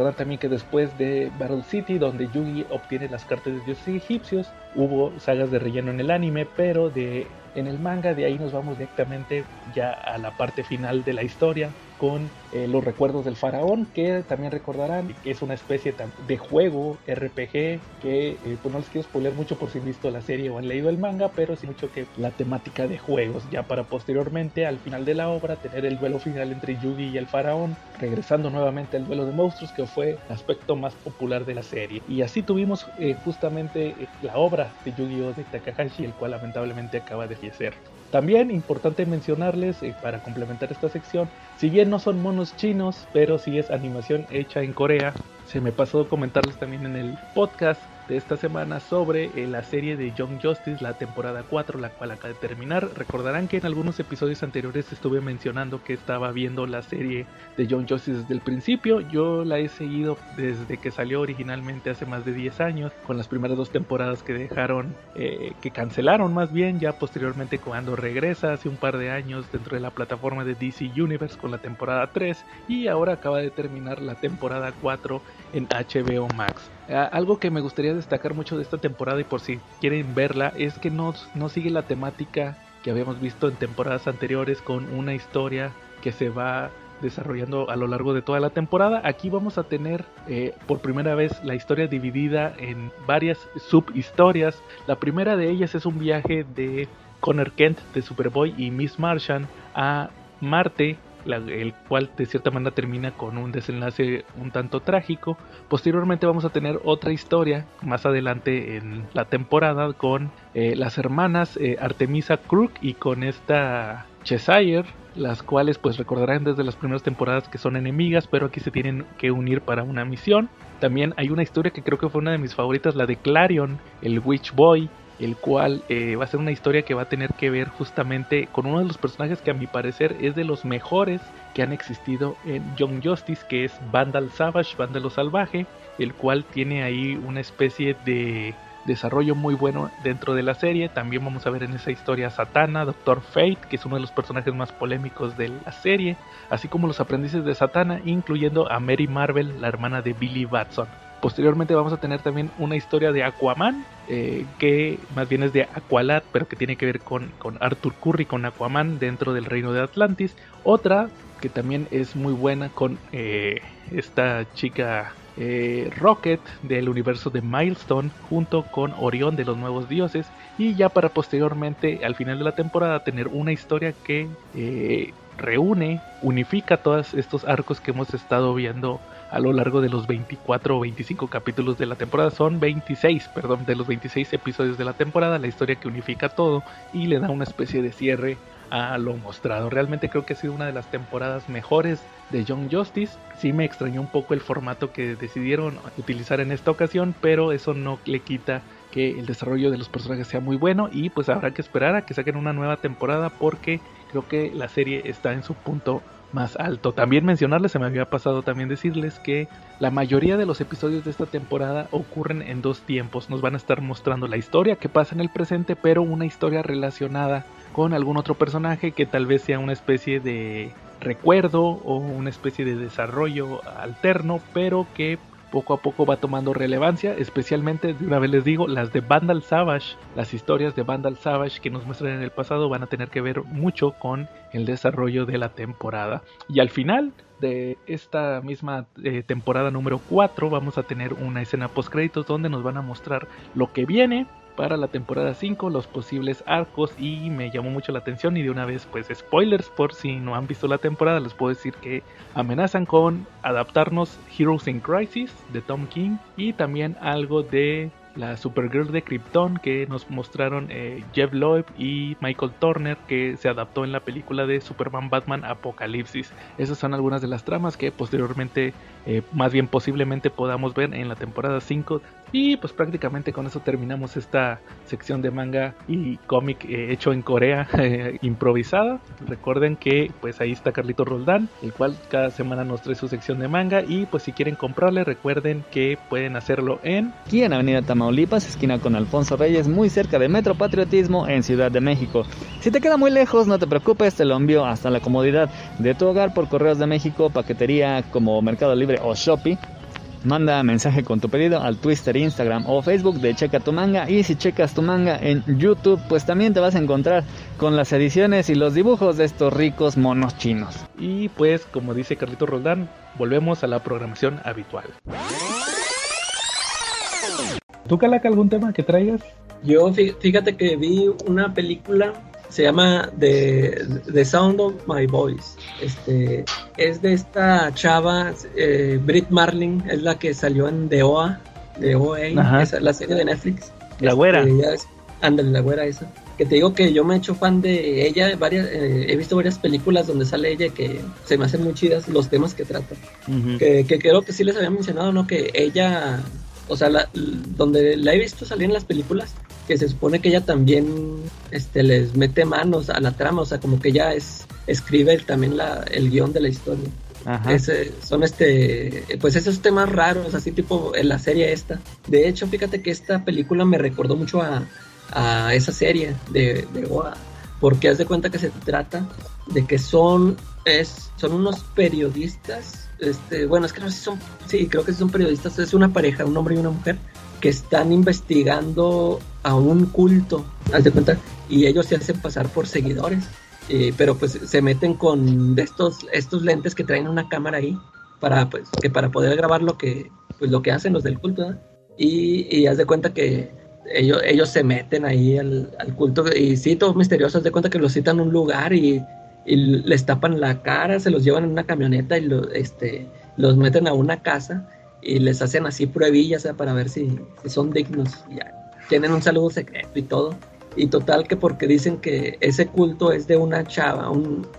Recordarán también que después de Battle City, donde Yugi obtiene las cartas de dioses egipcios, hubo sagas de relleno en el anime, pero de en el manga de ahí nos vamos directamente ya a la parte final de la historia, con eh, Los Recuerdos del Faraón, que también recordarán que es una especie de juego RPG que eh, pues no les quiero spoiler mucho por si han visto la serie o han leído el manga, pero sí mucho que la temática de juegos, ya para posteriormente al final de la obra tener el duelo final entre Yugi y el Faraón, regresando nuevamente al duelo de monstruos que fue el aspecto más popular de la serie. Y así tuvimos eh, justamente la obra de Yu-Gi-Oh! de Takahashi, el cual lamentablemente acaba de También importante mencionarles, eh, para complementar esta sección, si bien no son monos chinos, pero sí es animación hecha en Corea, se me pasó comentarles también en el podcast esta semana sobre eh, la serie de Young Justice, la temporada 4, la cual acaba de terminar. Recordarán que en algunos episodios anteriores estuve mencionando que estaba viendo la serie de Young Justice desde el principio. Yo la he seguido desde que salió originalmente hace más de 10 años, con las primeras dos temporadas que dejaron, eh, que cancelaron más bien, ya posteriormente cuando regresa hace un par de años dentro de la plataforma de DC Universe con la temporada 3 y ahora acaba de terminar la temporada 4 en HBO Max. Algo que me gustaría destacar mucho de esta temporada y por si quieren verla es que no, no sigue la temática que habíamos visto en temporadas anteriores con una historia que se va desarrollando a lo largo de toda la temporada. Aquí vamos a tener eh, por primera vez la historia dividida en varias subhistorias. La primera de ellas es un viaje de Connor Kent de Superboy y Miss Martian a Marte el cual de cierta manera termina con un desenlace un tanto trágico. Posteriormente vamos a tener otra historia más adelante en la temporada con eh, las hermanas eh, Artemisa Crook y con esta Cheshire, las cuales pues recordarán desde las primeras temporadas que son enemigas, pero aquí se tienen que unir para una misión. También hay una historia que creo que fue una de mis favoritas, la de Clarion, el Witch Boy, el cual eh, va a ser una historia que va a tener que ver justamente con uno de los personajes que a mi parecer es de los mejores que han existido en Young Justice, que es Vandal Savage, Vándalo Salvaje, el cual tiene ahí una especie de desarrollo muy bueno dentro de la serie. También vamos a ver en esa historia a Satana, Doctor Fate, que es uno de los personajes más polémicos de la serie, así como los aprendices de Satana, incluyendo a Mary Marvel, la hermana de Billy Batson. Posteriormente vamos a tener también una historia de Aquaman, eh, que más bien es de Aqualad, pero que tiene que ver con, con Arthur Curry, con Aquaman dentro del reino de Atlantis. Otra que también es muy buena con eh, esta chica eh, Rocket del universo de Milestone junto con Orión de los Nuevos Dioses y ya para posteriormente al final de la temporada tener una historia que reúne, unifica todos estos arcos que hemos estado viendo a lo largo de los 24 o 25 capítulos de la temporada. Son 26, perdón, de los 26 episodios de la temporada, la historia que unifica todo y le da una especie de cierre a lo mostrado. Realmente creo que ha sido una de las temporadas mejores de Young Justice. Sí me extrañó un poco el formato que decidieron utilizar en esta ocasión, pero eso no le quita que el desarrollo de los personajes sea muy bueno y pues habrá que esperar a que saquen una nueva temporada porque creo que la serie está en su punto más alto. También mencionarles, se me había pasado también decirles que la mayoría de los episodios de esta temporada ocurren en dos tiempos. Nos van a estar mostrando la historia que pasa en el presente, pero una historia relacionada con algún otro personaje que tal vez sea una especie de recuerdo o una especie de desarrollo alterno, pero que poco a poco va tomando relevancia, especialmente, de una vez les digo, las de Vandal Savage, las historias de Vandal Savage que nos muestran en el pasado van a tener que ver mucho con el desarrollo de la temporada. Y al final de esta misma eh, temporada número 4 vamos a tener una escena post créditos donde nos van a mostrar lo que viene para la temporada 5, los posibles arcos y me llamó mucho la atención y de una vez pues spoilers por si no han visto la temporada les puedo decir que amenazan con adaptarnos Heroes in Crisis de Tom King y también algo de la Supergirl de Krypton que nos mostraron eh, Jeff Loeb y Michael Turner que se adaptó en la película de Superman Batman Apocalipsis. Esas son algunas de las tramas que posteriormente, eh, más bien posiblemente podamos ver en la temporada 5 y pues prácticamente con eso terminamos esta sección de manga y cómic eh, hecho en Corea improvisada. Recuerden que pues ahí está Carlito Roldán, el cual cada semana nos trae su sección de manga y pues si quieren comprarle recuerden que pueden hacerlo en Avenida Tamaulipas, esquina con Alfonso Reyes, muy cerca de Metro Patriotismo en Ciudad de México. Si te queda muy lejos, no te preocupes, te lo envío hasta la comodidad de tu hogar por Correos de México, paquetería como Mercado Libre o Shopee. Manda mensaje con tu pedido al Twitter, Instagram o Facebook de Checa tu manga. Y si checas tu manga en YouTube, pues también te vas a encontrar con las ediciones y los dibujos de estos ricos monos chinos. Y pues, como dice Carlito Roldán, volvemos a la programación habitual. ¿Tú, Calaca, algún tema que traigas? Yo, fíjate que vi una película, se llama The, The Sound of My Voice. Este, es de esta chava, eh, Brit Marling, es la que salió en The OA, The OA, esa, la serie de Netflix. La güera. Este, ándale, la güera esa. Que te digo que yo me he hecho fan de ella, varias, eh, he visto varias películas donde sale ella que se me hacen muy chidas los temas que trata. que, que creo que sí les había mencionado, ¿no? Que ella o sea, donde la he visto salir en las películas, que se supone que ella también este, les mete manos a la trama, o sea, como que ella es, escribe también la, el guion de la historia. son este, pues esos temas raros, así tipo en la serie esta. De hecho, fíjate que esta película me recordó mucho a, a esa serie de, de Goa, porque haz de cuenta que se trata de que son, es, son unos periodistas este, bueno, es que no sé si son, sí, creo que son periodistas, es una pareja, un hombre y una mujer, que están investigando a un culto, haz de cuenta, y ellos se hacen pasar por seguidores, eh, pero pues se meten con estos, estos lentes que traen una cámara ahí, para, pues, que para poder grabar lo que, pues, lo que hacen los del culto, y, y haz de cuenta que ellos, se meten ahí al, al culto, y sí, todos misteriosos, haz de cuenta que los citan a un lugar y y les tapan la cara, se los llevan en una camioneta y lo, este, los meten a una casa y les hacen así pruebillas para ver si, son dignos. Ya. Tienen un saludo secreto y todo. Y total que porque dicen que ese culto es de una chava,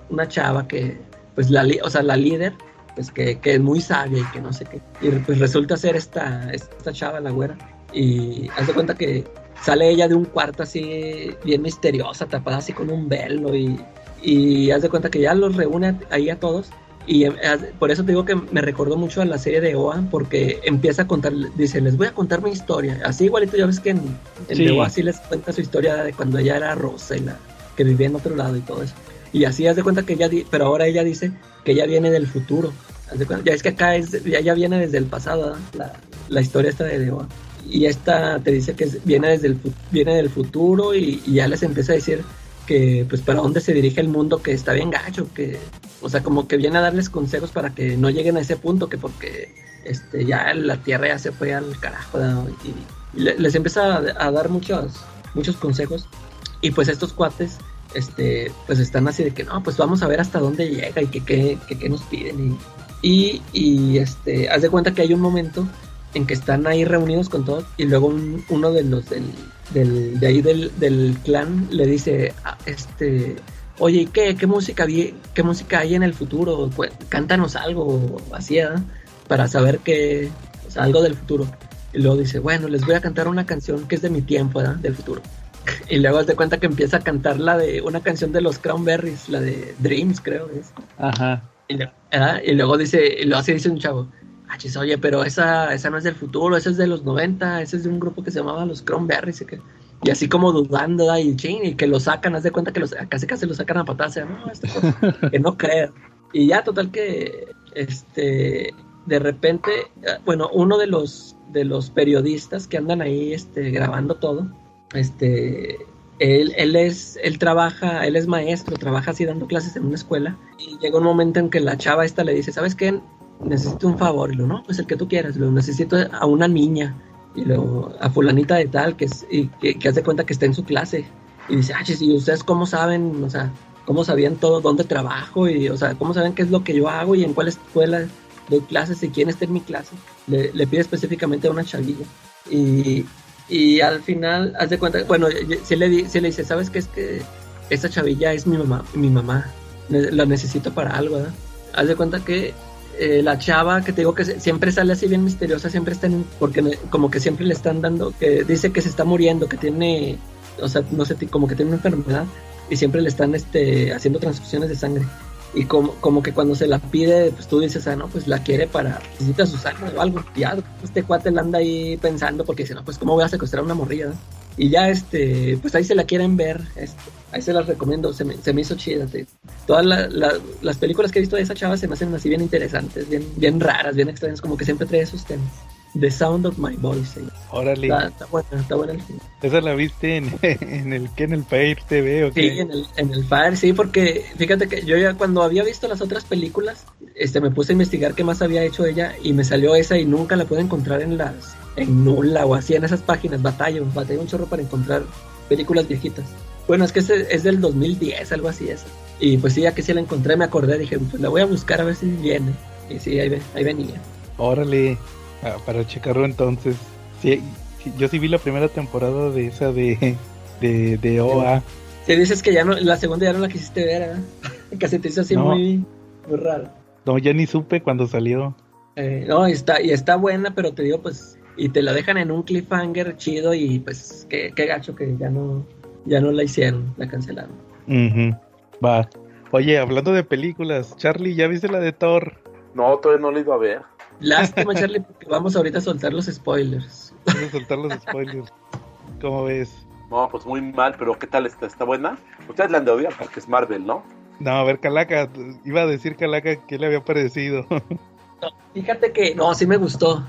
una chava que, pues la, o sea, la líder, pues que, que, es muy sabia y que no sé qué. Y pues resulta ser esta, esta chava, la güera. Y haz de cuenta que sale ella de un cuarto así bien misteriosa, tapada así con un velo y y haz de cuenta que ya los reúne ahí a todos. Y eh, por eso te digo que me recordó mucho a la serie de OA, porque empieza a contar, dice, les voy a contar mi historia. Así igualito ya ves que en, en OA sí les cuenta su historia de cuando ella era rosa y la que vivía en otro lado y todo eso. Y así haz de cuenta que ella, pero ahora ella dice que ella viene del futuro. ya es que acá es, ya, viene desde el pasado, la, la, historia esta de OA. Y esta te dice que viene, desde el, viene del futuro y, y ya les empieza a decir que pues para dónde se dirige el mundo que está bien gacho, que o sea, como que viene a darles consejos para que no lleguen a ese punto, que porque este ya la Tierra ya se fue al carajo y, les empieza a, dar muchos muchos consejos. Y pues estos cuates este pues están así de que no, pues vamos a ver hasta dónde llega y que qué nos piden y, y, este haz de cuenta que hay un momento en que están ahí reunidos con todos y luego uno de los del del, de ahí del, del clan le dice, ah, este, oye, ¿qué, qué música qué música hay en el futuro? Cántanos algo así, Para saber que, algo del futuro. Y luego dice, bueno, les voy a cantar una canción que es de mi tiempo, Del futuro. Y luego te cuenta que empieza a cantar la de una canción de los Cranberries, la de Dreams, creo es. Ajá. Y, y luego dice, y luego así dice un chavo, Ah, oye, pero esa, esa no es del futuro, esa es de los 90, esa es de un grupo que se llamaba los Cranberries. Y, así como dudando, y, y que lo sacan, haz de cuenta que los, casi casi lo sacan a patadas, no, este que no creo. Y ya, total que, este, de repente, bueno, uno de los, de los periodistas que andan ahí, este, grabando todo, este, él, él, es, él trabaja, él es maestro, trabaja así dando clases en una escuela y llega un momento en que la chava esta le dice, ¿sabes qué? Necesito un favor, y no, pues el que tú quieras, lo necesito a una niña, y luego a fulanita de tal, que, es, y, que, hace cuenta que está en su clase, y dice, ah, ¿y ustedes cómo saben, o sea, cómo sabían todo, dónde trabajo, y, o sea, cómo saben qué es lo que yo hago y en cuál escuela doy clases y quién está en mi clase? Le, le pide específicamente a una chavilla, y, y al final, hace cuenta, bueno, si le, le dice, ¿sabes qué es que esta chavilla es mi mamá, mi mamá, la necesito para algo, ¿verdad? Haz de cuenta que eh, la chava que te digo que siempre sale así bien misteriosa, siempre está porque como que siempre le están dando, que dice que se está muriendo, que tiene, o sea, no sé, como que tiene una enfermedad y siempre le están este, haciendo transfusiones de sangre. Y como, como que cuando se la pide, pues tú dices, ah, no, pues la quiere para, necesita su sangre o algo. Ya, este cuate la anda ahí pensando porque dice, no, pues cómo voy a secuestrar a una morrilla. Y ya, este, pues ahí se la quieren ver, este, ahí se las recomiendo, se me, se me hizo chida. sí. Todas la- la- las películas que he visto de esa chava se me hacen así bien interesantes, bien, bien raras, bien extrañas, como que siempre trae esos temas. The Sound of My Voice. sí. Órale. Está, está buena, está buena el. ¿Esa la viste en, en el que en el Pair TV o Sí, en el, en el Fire, sí, porque fíjate que yo ya cuando había visto las otras películas, este, me puse a investigar qué más había hecho ella y me salió esa y nunca la pude encontrar en las, en Nula o así en esas páginas, batallo, batallo un chorro para encontrar películas viejitas. Bueno, es que es del 2010, algo así es. Y pues sí, ya que sí la encontré, me acordé, dije, pues la voy a buscar a ver si viene. Y sí, ahí, ahí venía. Órale. Ah, para checarlo entonces. Sí, sí, yo sí vi la primera temporada de esa de, de, de OA. Si dices que ya no, la segunda ya no la quisiste ver, ¿verdad? que se te hizo así No. muy, muy raro. No, ya ni supe cuando salió. Eh, no, y está, y está buena, pero te digo, pues, y te la dejan en un cliffhanger chido y pues, qué, qué gacho que ya no, ya no la hicieron, la cancelaron. Va. Oye, hablando de películas, Charlie, ¿ya viste la de Thor? No, todavía no lo he ido a ver. Lástima, Charlie, porque vamos ahorita a soltar los spoilers. Voy a soltar los spoilers. ¿Cómo ves? No, pues muy mal, pero ¿qué tal está? ¿Está buena? Ustedes la han de odiar porque es Marvel, ¿no? No, a ver, Calaca, iba a decir Calaca que le había parecido. Fíjate que, no, sí me gustó.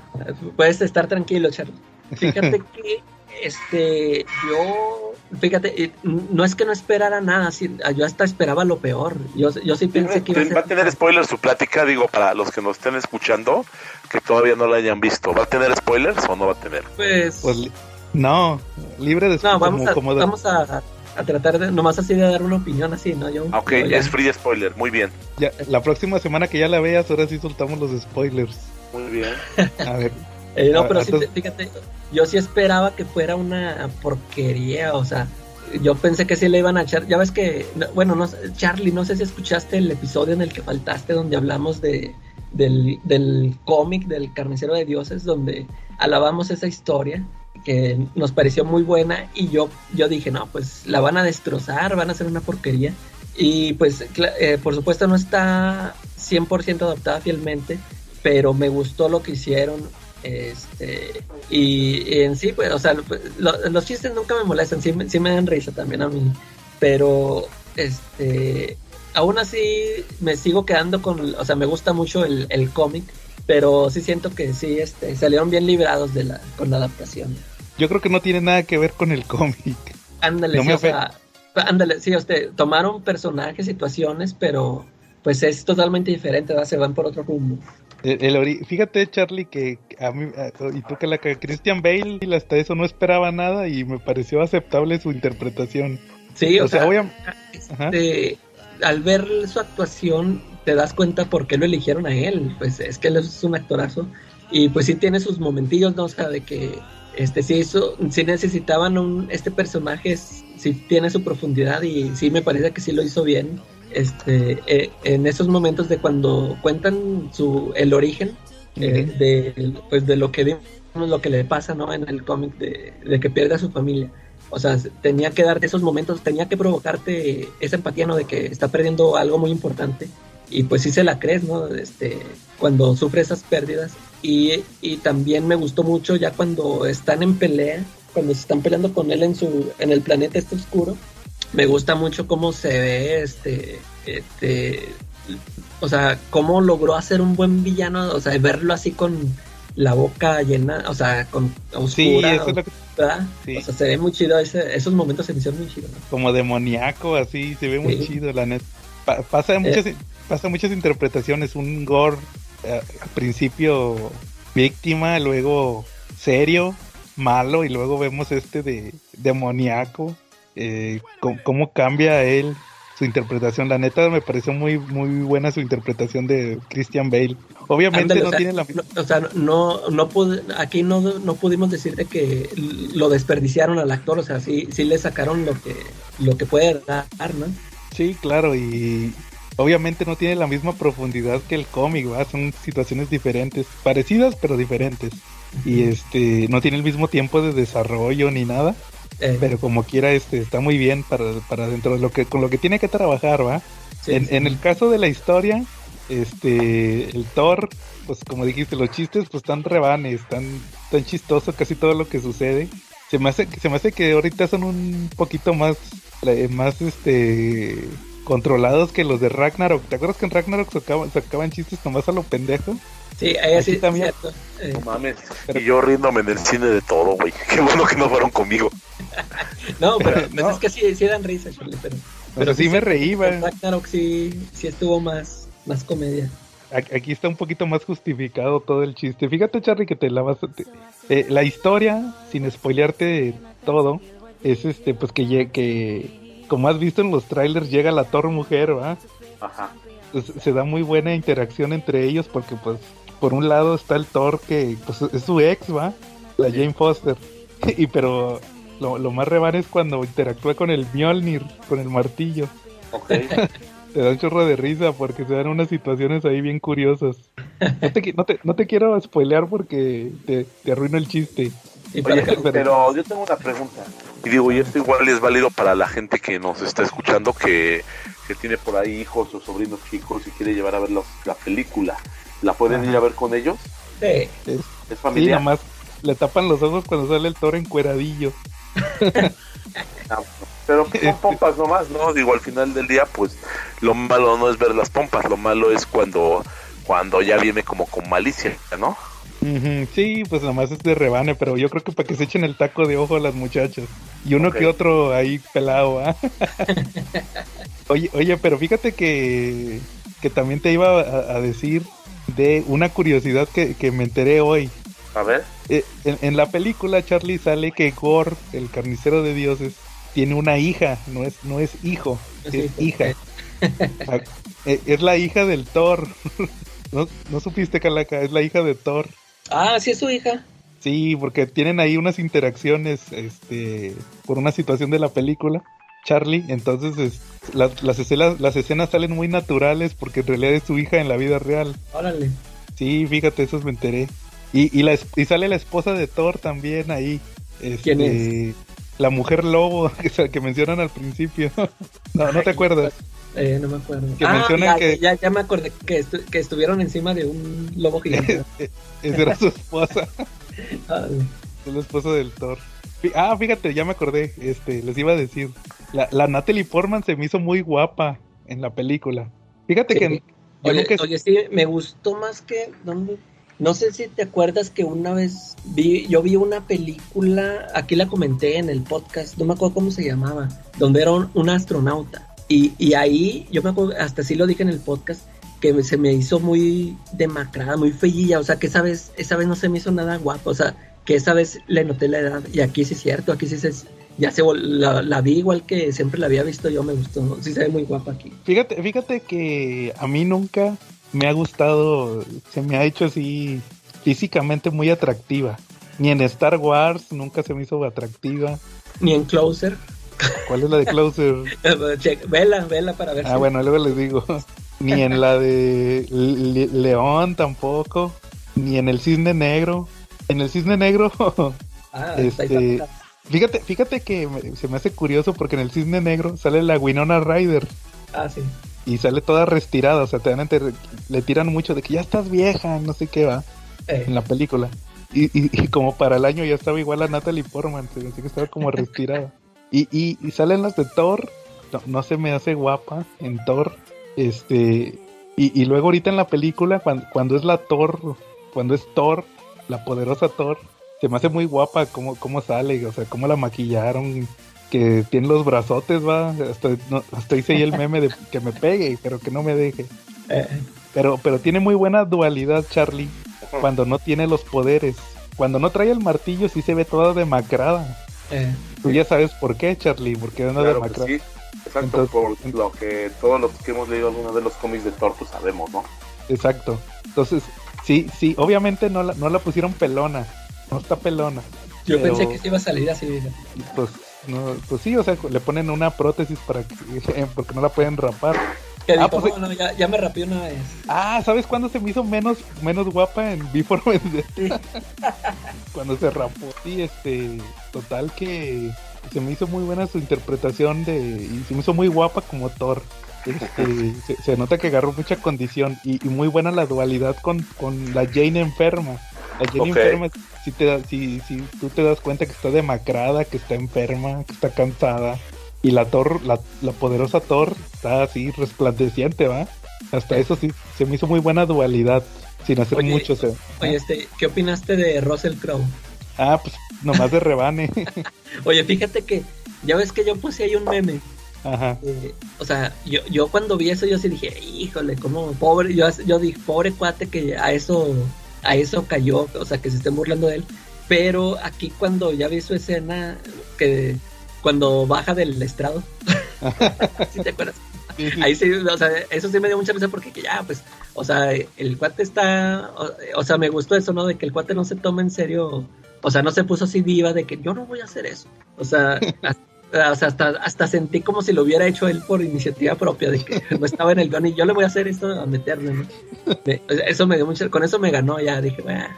Puedes estar tranquilo, Charlie. Fíjate que, este, yo, fíjate, eh, no es que no esperara nada, sí, yo hasta esperaba lo peor. Yo, yo sí pensé que iba a Va a ser... tener spoilers su plática, digo, para los que nos estén escuchando, que todavía no la hayan visto. ¿Va a tener spoilers o no va a tener? Pues, Pues no, libre de no, vamos, como- a, como de- vamos a, a tratar de, nomás así de dar una opinión así, ¿no? Yo, Ok, ya- es free spoiler, muy bien. ya, la próxima semana que ya la veas, ahora sí soltamos los spoilers. Muy bien. A ver, Eh, no, Ah, pero sí, entonces- fíjate, yo sí esperaba que fuera una porquería, o sea, yo pensé que sí le iban a echar, ya ves que, no, bueno, no, sé, Charlie, no sé si escuchaste el episodio en el que faltaste donde hablamos de del, del cómic del carnicero de dioses, donde alabamos esa historia que nos pareció muy buena y yo, yo dije, no, pues la van a destrozar, van a hacer una porquería. Y pues, eh, por supuesto, no está 100% adaptada fielmente, pero me gustó lo que hicieron. Este, y, en sí, pues, o sea, lo- lo- los chistes nunca me molestan, sí, sí me dan risa también a mí, pero este, aún así me sigo quedando con, o sea, me gusta mucho el, el cómic, pero sí siento que sí, este, salieron bien librados de la, con la adaptación. Yo creo que no tiene nada que ver con el cómic. Ándale, No sí, o sea, ándale, sí, usted, tomaron personajes, situaciones, pero pues es totalmente diferente, ¿verdad? se van por otro rumbo. El- el ori- fíjate, Charlie, que a mí, a- y tú que la que Christian Bale, y hasta eso no esperaba nada y me pareció aceptable su interpretación. Sí, o, o sea, Ajá. este, al ver su actuación te das cuenta por qué lo eligieron a él, pues es que él es un actorazo y pues sí tiene sus momentillos, ¿no? O sea, de que este sí hizo, sí necesitaban un, este personaje es- sí tiene su profundidad y sí me parece que sí lo hizo bien. Este, eh, en esos momentos de cuando cuentan su el origen eh, de pues de lo que vimos, lo que le pasa, ¿no? En el cómic de, de que pierde a su familia. O sea, tenía que darte esos momentos, tenía que provocarte esa empatía, ¿no? De que está perdiendo algo muy importante. Y pues sí se la crees, ¿no? Este, cuando sufre esas pérdidas. Y, y también me gustó mucho ya cuando están en pelea, cuando se están peleando con él en su, en el planeta este oscuro. Me gusta mucho cómo se ve este, este, o sea, cómo logró hacer un buen villano, o sea, verlo así con la boca llena, o sea, con Sí, oscura, eso es lo que- sí. O sea, se ve muy chido, ese- esos momentos se me hicieron muy chidos. ¿no? como demoníaco, así, se ve muy Sí. chido, la neta. Pa- pasa, muchas, pasa muchas interpretaciones, un gore eh, al principio víctima, luego serio, malo, y luego vemos este de demoníaco, eh, cómo, cómo cambia él su interpretación. La neta me pareció muy, muy buena su interpretación de Christian Bale. Obviamente Ándale, no o sea, tiene la no- o sea, no, no pude- aquí no, no pudimos decirte que lo desperdiciaron al actor, o sea, sí, sí le sacaron lo que, lo que puede dar, ¿no? Sí, claro, y obviamente no tiene la misma profundidad que el cómic, ¿va? Son situaciones diferentes, parecidas pero diferentes. Y este no tiene el mismo tiempo de desarrollo ni nada, Eh, pero como quiera este está muy bien para, para dentro de lo que con lo que tiene que trabajar, ¿va? sí, en, sí. en el caso de la historia, este el Thor, pues como dijiste, los chistes pues están rebanes, están tan chistoso casi todo lo que sucede. Se me hace, se me hace que ahorita son un poquito más, eh, más este controlados que los de Ragnarok. ¿Te acuerdas que en Ragnarok sacaban, sacaban chistes nomás a lo pendejo? Sí, ahí sí también. cierto. Eh, No mames. Y yo riéndome en el cine de todo, güey. Qué bueno que no fueron conmigo. no, pero pues No. es que sí, sí dan risa, Charlie, pero... Pero sí me reí, va. Ragnarok sí, sí estuvo más, más comedia. Aquí está un poquito más justificado todo el chiste. Fíjate, Charlie, que te la vas a... te- eh, la historia, sin spoilearte todo, es este, pues que, que como has visto en los trailers, llega la Thor mujer, ¿va? Ajá. Pues, se da muy buena interacción entre ellos porque, pues, por un lado está el Thor que pues, es su ex, ¿va? La Jane Foster. y pero lo, lo más rebane es cuando interactúa con el Mjolnir, con el martillo. Ok. Te da un chorro de risa porque se dan unas situaciones ahí bien curiosas. No te, qui- no te, no te quiero spoilear porque te, te arruino el chiste. Oye, pero- yo tengo una pregunta. Y digo, y esto igual es válido para la gente que nos está escuchando, que, que tiene por ahí hijos o sobrinos chicos y quiere llevar a ver los- la película. ¿La pueden Ajá. ir a ver con ellos? Sí. Es- ¿Es sí, familiar? nada más le tapan los ojos cuando sale el toro encueradillo. Ah, Pero son pompas nomás, ¿no? Digo, al final del día, pues lo malo no es ver las pompas, lo malo es cuando, cuando ya viene como con malicia, ¿no? Sí, pues nada más es de rebane, pero yo creo que para que se echen el taco de ojo a las muchachas. Y uno que otro ahí pelado, ¿ah? oye, oye, pero fíjate que, que también te iba a, a decir de una curiosidad que, que me enteré hoy. A ver. Eh, en, en la película Charlie sale que Gore, el carnicero de dioses, tiene una hija, no es, no es hijo, Sí, es sí. hija. Ah, eh, es la hija del Thor. ¿No, no supiste, Calaca? Es la hija de Thor. Ah, sí es su hija. Sí, porque tienen ahí unas interacciones este, por una situación de la película. Charlie, entonces es- las, las, escenas, las escenas salen muy naturales porque en realidad es su hija en la vida real. Órale. Sí, fíjate, eso me enteré. Y, y, la, es- y sale la esposa de Thor también ahí. ¿Quién Este, La mujer lobo que, que mencionan al principio. no, no te acuerdas. Eh, no me acuerdo. Que ah, mencionan ya, que- ya, ya me acordé que, estu- que estuvieron encima de un lobo gigante. Esa era su esposa. Órale. Es la esposa del Thor. Ah, fíjate, ya me acordé. Este, les iba a decir. La, la Natalie Portman se me hizo muy guapa en la película. Fíjate Sí. que Oye, nunca- oye, sí, me gustó más que... ¿dónde? No sé si te acuerdas que una vez vi, yo vi una película, aquí la comenté en el podcast, no me acuerdo cómo se llamaba, donde era un, un astronauta. Y, y ahí, yo me acuerdo, hasta sí lo dije en el podcast, que se me hizo muy demacrada, muy feilla, o sea, que esa vez, esa vez no se me hizo nada guapo, o sea, que esa vez le noté la edad, y aquí sí es cierto, aquí sí se, ya se, vol- la, la vi igual que siempre la había visto, yo me gustó, sí se ve muy guapa aquí. Fíjate, fíjate que a mí nunca me ha gustado, se me ha hecho así físicamente muy atractiva. Ni en Star Wars nunca se me hizo atractiva. Ni en Closer. ¿Cuál es la de Closer? Vela, vela para ver Ah, si- bueno, luego les digo. Ni en la de Le- León tampoco. Ni en el Cisne Negro. En el Cisne Negro, Ah, este, fíjate, fíjate que me- se me hace curioso porque en el Cisne Negro sale la Winona Ryder Ah, sí. y sale toda restirada. O sea, te dan le tiran mucho de que ya estás vieja, no sé qué va, Eh, en la película. Y, y- y como para el año ya estaba igual a Natalie Portman, hace que estaba como retirada. Y, y, y salen las de Thor, no, no se me hace guapa en Thor. Este, y, y luego ahorita en la película, cuando, cuando es la Thor, cuando es Thor, la poderosa Thor, se me hace muy guapa cómo, cómo sale, o sea, cómo la maquillaron, que tiene los brazotes, va, hasta, no, hasta hice ahí el meme de que me pegue, pero que no me deje. Pero, pero tiene muy buena dualidad, Charlie, cuando no tiene los poderes. Cuando no trae el martillo sí se ve toda demacrada. eh. Tú ya sabes por qué, Charlie, porque anda Claro demacrada. sí. Exacto, Entonces- por lo que todos los que hemos leído algunos de los cómics de Thor, pues sabemos, ¿no? Exacto. Entonces, sí, sí, obviamente no la, no la pusieron pelona. No está pelona. Yo Pero- pensé que se iba a salir así. Pues, no, pues sí, o sea, le ponen una prótesis para que, porque no la pueden rapar. Que Ah, dijo, pues, no, no, ya, ya me rapió una vez. Ah, ¿sabes cuándo se me hizo menos, menos guapa en Before Vendetta? cuando se rapó. Sí, este, total que se me hizo muy buena su interpretación de, y se me hizo muy guapa como Thor. Este, se, se nota que agarró mucha condición y, y muy buena la dualidad con, con la Jane enferma. La Jenny Ok. enferma, si, te si, si tú te das cuenta que está demacrada, que está enferma, que está cansada. Y la Thor, la, la poderosa Thor, está así resplandeciente, ¿va? Hasta eso sí, se me hizo muy buena dualidad, sin hacer Oye, mucho. o sea, Oye, este, ¿qué opinaste de Russell Crowe? Ah, pues nomás de rebane. Oye, fíjate que ya ves que yo puse ahí un meme. Ajá. eh, o sea, yo, yo cuando vi eso yo sí dije, híjole, como pobre, yo, yo dije, pobre cuate que a eso, a eso cayó, o sea, que se estén burlando de él. Pero aquí cuando ya vi su escena, que cuando baja del estrado, ¿sí te acuerdas? Sí, sí. Ahí sí, o sea, eso sí me dio mucha risa porque que ya, pues, o sea, el cuate está, o, o sea, me gustó eso, ¿no? De que el cuate no se toma en serio, o sea, no se puso así diva de que yo no voy a hacer eso. O sea, hasta, o sea, hasta, hasta sentí como si lo hubiera hecho él por iniciativa propia, de que no estaba en el guion y yo le voy a hacer esto a meterle, ¿no? Eso me dio mucha, con eso me ganó ya, dije, "Bah".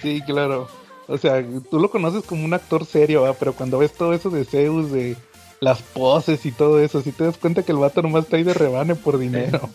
Sí, claro. O sea, tú lo conoces como un actor serio, ¿va? pero cuando ves todo eso de Zeus, de las poses y todo eso, si te das cuenta que el vato nomás está ahí de rebane por dinero.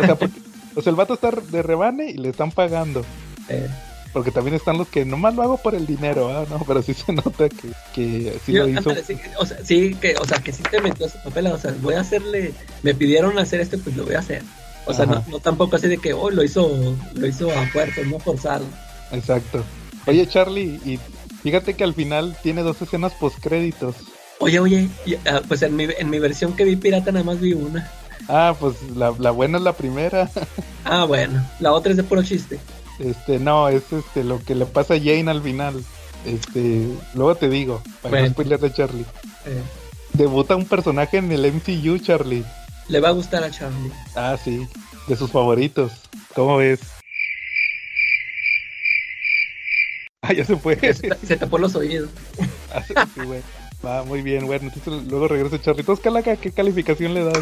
O sea, porque, o sea, el vato está de rebane y le están pagando. Eh, Porque también están los que nomás lo hago por el dinero. No, pero sí se nota que, que sí Yo, lo hizo. ándale, sí, o sea, sí, que, o sea, que sí te metió ese papel, o sea, voy a hacerle, me pidieron hacer esto, pues lo voy a hacer. O sea, no, no tampoco así de que, oh, lo hizo, lo hizo a fuerza, no forzado. Exacto. Oye, Charlie, y fíjate que al final tiene dos escenas postcréditos. Oye, oye, ah, pues en mi, en mi versión que vi pirata nada más vi una. Ah, pues la, la buena es la primera. Ah, bueno, la otra es de puro chiste. Este, no, es este lo que le pasa a Jane al final. Este, luego te digo, para Bueno. no spoiler de Charlie. Eh, Debuta un personaje en el MCU, Charlie. le va a gustar a Charlie. Ah, sí, de sus favoritos. ¿Cómo ves? Ah, ya se fue. Se, se tapó los oídos. Ah, sí, güey. Va, muy bien, entonces luego regresa Charlie. Entonces, Calaca, ¿qué calificación le das?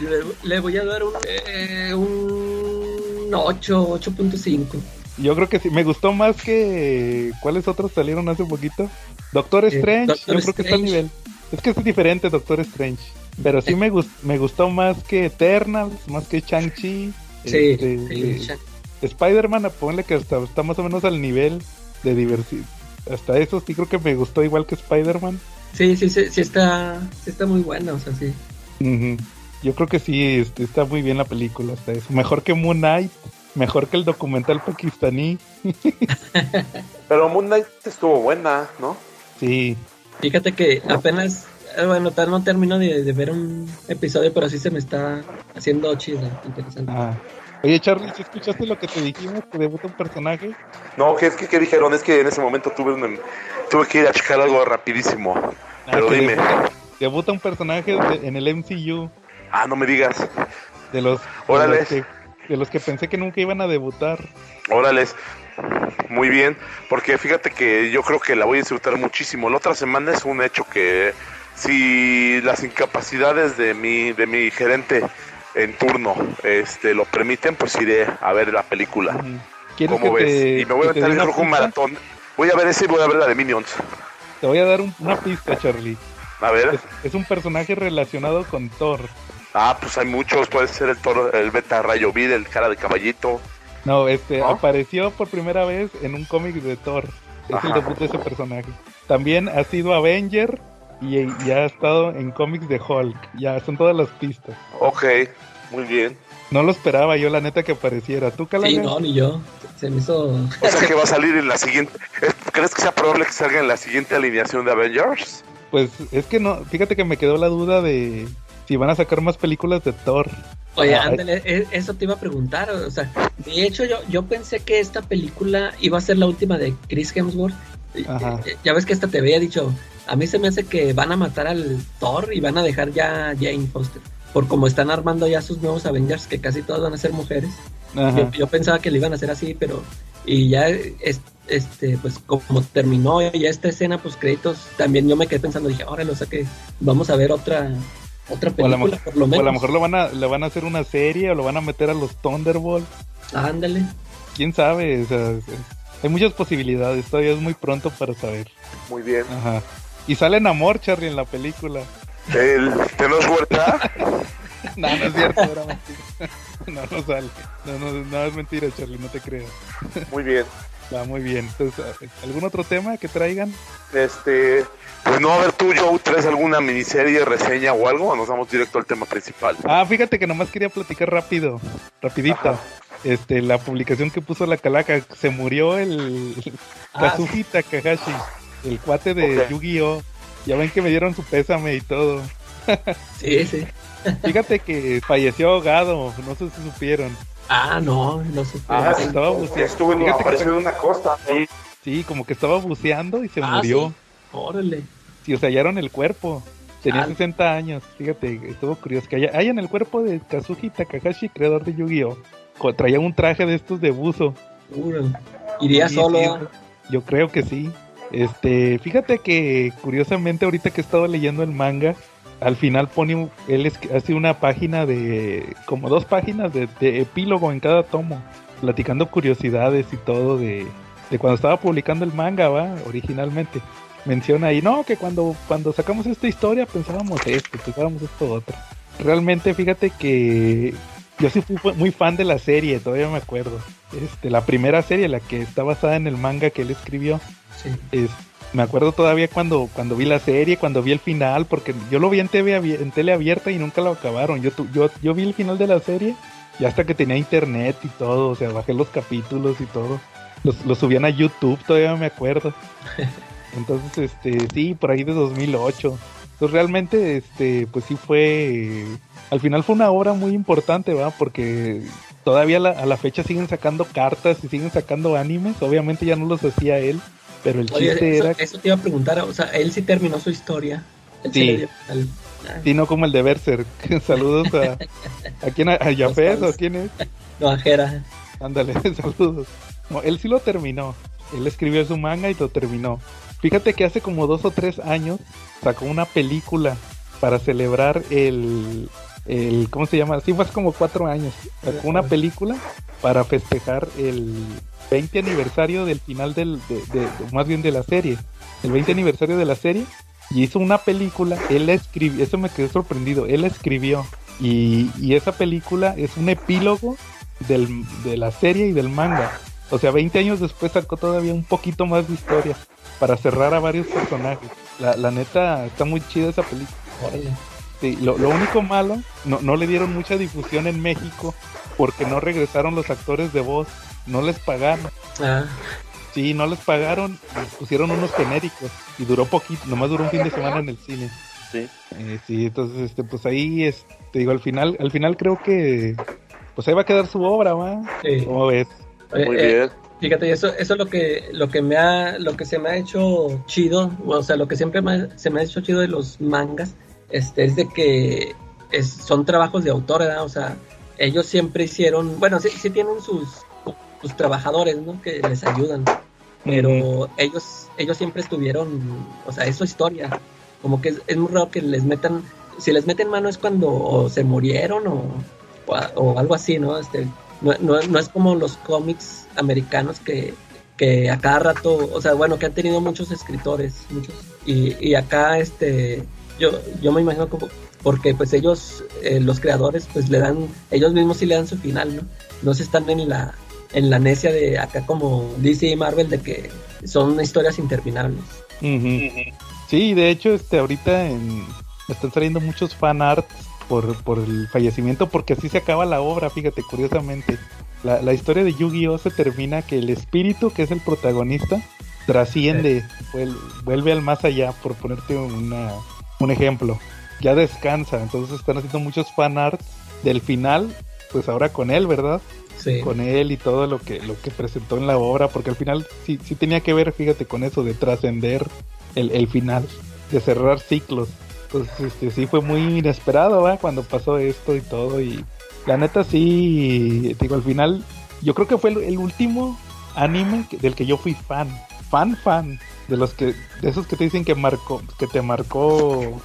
Le, le voy a dar un, eh, un 8, 8.5. Yo creo que sí, me gustó más que... ¿Cuáles otros salieron hace poquito? Doctor Eh, Strange, Doctor yo creo que está al nivel. Es que es diferente Doctor Strange. Pero sí me, gus- me gustó más que Eternals, más que Shang-Chi. Sí, Este, sí, eh, Spider-Man, ponle que hasta está más o menos al nivel de diversidad. Hasta eso sí creo que me gustó igual que Spider-Man. sí, sí, sí, sí está, sí está muy buena, o sea, sí. Yo creo que sí, este, está muy bien la película hasta eso. Mejor que Moon Knight, mejor que el documental pakistaní. Pero Moon Knight estuvo buena, ¿no? Sí, Fíjate que apenas, eh, bueno, tal no termino de, de ver un episodio, pero sí se me está haciendo chido, interesante. Ah. Oye, Charlie, ¿sí escuchaste lo que te dijimos? Que debuta un personaje. No, ¿qué, es que, ¿qué dijeron? Es que en ese momento tuve, un- tuve que ir a checar algo rapidísimo. Pero Ah, que dime. Debuta, debuta un personaje de- en el MCU Ah, no me digas. de los, de Órale. los, que, de los que pensé que nunca iban a debutar. Órales. Muy bien, porque fíjate que yo creo que la voy a disfrutar muchísimo. La otra semana es un hecho que si las incapacidades de mi de mi gerente en turno este lo permiten, pues iré a ver la película. Ujú. ¿Quieres ¿Cómo ves? te- y me voy a creo que un maratón. Voy a ver ese y voy a ver la de Minions. Te voy a dar un- una pista, Charlie. A ver. Es, es un personaje relacionado con Thor. Ah, pues hay muchos. Puede ser el toro, el beta rayo Vid, el cara de caballito. No, este ¿No? apareció por primera vez en un cómic de Thor. Es Ajá. el debut de ese personaje. También ha sido Avenger y, y ha estado en cómics de Hulk. Ya son todas las pistas. Ok, muy bien. No lo esperaba yo, la neta, que apareciera. ¿Tú, Calaga? Sí, no, ni yo. Se me hizo. O sea que va a salir en la siguiente. ¿es- ¿Crees que sea probable que salga en la siguiente alineación de Avengers? Pues es que no, fíjate que me quedó la duda de si van a sacar más películas de Thor. Oye, Ah, ándale, e- eso te iba a preguntar. O sea, de hecho, yo, yo pensé que esta película iba a ser la última de Chris Hemsworth. Ajá. eh, Ya ves que hasta te había dicho. A mí se me hace que van a matar al Thor y van a dejar ya a Jane Foster. Por como están armando ya sus nuevos Avengers, que casi todas van a ser mujeres. Yo, yo pensaba que le iban a hacer así, pero. Y ya, es- este, pues como terminó ya esta escena, pues créditos, también yo me quedé pensando, dije, órale, o sea que vamos a ver otra otra O a, lo película, mejor, por lo o a menos. lo mejor lo van a, le van a hacer una serie o lo van a meter a los Thunderbolts. Ándale. ¿Quién sabe? O sea, hay muchas posibilidades. Todavía es muy pronto para saber. Muy bien. Ajá. Y sale Namor, Charlie, en la película. El Tenoch Huerta. no, no es cierto, era mentira. no, no sale. No, no, no, es mentira, Charlie, no te creo. Muy bien. Va muy bien. Entonces, ¿algún otro tema que traigan? Este, pues no, a ver tú, Joe, ¿traes alguna miniserie, reseña o algo? ¿O nos vamos directo al tema principal? Ah, fíjate que nomás quería platicar rápido, rapidito. Este, la publicación que puso la calaca, se murió el Ah, Kazuki Takahashi, el cuate de. Yu-Gi-Oh! Ya ven que me dieron su pésame y todo. Sí, sí. Fíjate que falleció ahogado, no sé si supieron. Ah, no, no supe. Ah, Sí. estaba buceando. Estuvo en Fíjate que- apareció en una costa. Sí, como que estaba buceando y se Ah, murió. sí. Órale. Sí, o sea, hallaron el cuerpo. Tenía Ah. 60 años, fíjate, estuvo curioso. Que haya- hayan el cuerpo de Kazuki Takahashi, creador de Yu-Gi-Oh! Traía un traje de estos de buzo. Órale. Iría Sí, solo. sí, yo creo que sí. Este, fíjate que curiosamente ahorita que he estado leyendo el manga, al final pone, él hace una página de, como dos páginas de, de epílogo en cada tomo, platicando curiosidades y todo de, de cuando estaba publicando el manga, va, originalmente. Menciona ahí, no, que cuando, cuando sacamos esta historia pensábamos esto, pensábamos esto otro. Realmente fíjate que yo sí fui fu- muy fan de la serie, todavía me acuerdo. Este, la primera serie, la que está basada en el manga que él escribió. Sí. Es, me acuerdo todavía cuando, cuando vi la serie, cuando vi el final, porque yo lo vi en, TV, en tele abierta y nunca lo acabaron. Yo, tu- yo, yo vi el final de la serie y hasta que tenía internet y todo, o sea, bajé los capítulos y todo. Los, los subían a YouTube, todavía me acuerdo. Entonces, este, sí, por ahí de 2008. Entonces, realmente, este, pues sí fue, al final fue una obra muy importante, ¿va? Porque todavía la- a la fecha siguen sacando cartas y siguen sacando animes. Obviamente ya no los hacía él, pero el Oye, chiste eso, era eso te iba a preguntar, o sea, él sí terminó su historia. Él Sí. le dio al- ah, Sí, no como el de Berserk. Saludos a. ¿A quién? ¿A Yafet o fans. quién es? No, ajera. Ándale, saludos. No, él sí lo terminó. Él escribió su manga y lo terminó. Fíjate que hace como dos o tres años sacó una película para celebrar el. el ¿Cómo se llama? Sí, fue hace como cuatro años. Sacó una película para festejar el 20 aniversario del final del. de- de- de- más bien de la serie. El 20 aniversario de la serie. Y hizo una película. Él la escribió. Eso me quedé sorprendido. Él la escribió. Y, y esa película es un epílogo del, de la serie y del manga. O sea, 20 años después sacó todavía un poquito más de historia para cerrar a varios personajes. La, la neta, está muy chida esa película. Sí, lo, lo único malo, no, no le dieron mucha difusión en México porque no regresaron los actores de voz. No les pagaron. Ah, Sí, no les pagaron. les pusieron unos genéricos y duró poquito. Nomás duró un fin de semana en el cine. Sí. Eh, sí, entonces, este, pues ahí, es, te digo, al final, al final creo que, pues ahí va a quedar su obra, ¿va? sí. ¿Cómo ves? Oye, Muy eh, bien. Fíjate, eso, eso es lo que, lo que me ha, lo que se me ha hecho chido, o sea, lo que siempre me- se me ha hecho chido de los mangas, este, es de que es, son trabajos de autor, ¿verdad? O sea, ellos siempre hicieron, bueno, sí, sí tienen sus, sus trabajadores, ¿no? Que les ayudan, pero ellos, ellos siempre estuvieron, o sea, es su historia, como que es, es muy raro que les metan, si les meten mano es cuando se murieron o, o, o algo así, ¿no? Este, no, no, no es como los cómics americanos que, que a cada rato, o sea, bueno, que han tenido muchos escritores, muchos, y, y acá, este, yo, yo me imagino como, porque pues ellos, eh, los creadores, pues le dan, ellos mismos sí le dan su final, ¿no? No se están en la, en la necia de acá como DC y Marvel de que son historias interminables. Ujú. Sí, de hecho, este, ahorita en, están saliendo muchos fan arts por, por el fallecimiento, porque así se acaba la obra, fíjate, curiosamente. La, la historia de Yu-Gi-Oh! se termina que el espíritu, que es el protagonista, trasciende, vuel- vuelve al más allá, por ponerte una, un ejemplo. Ya descansa, entonces están haciendo muchos fan arts del final, pues ahora con él, ¿verdad? Con él y todo lo que lo que presentó en la obra, porque al final sí, sí tenía que ver, fíjate, con eso de trascender el, el final, de cerrar ciclos. Entonces, este, sí fue muy inesperado, ¿va? Cuando pasó esto y todo, y la neta sí, digo, al final, yo creo que fue el, último anime del que yo fui fan, fan, fan, de los que, de esos que te dicen que marcó, que te marcó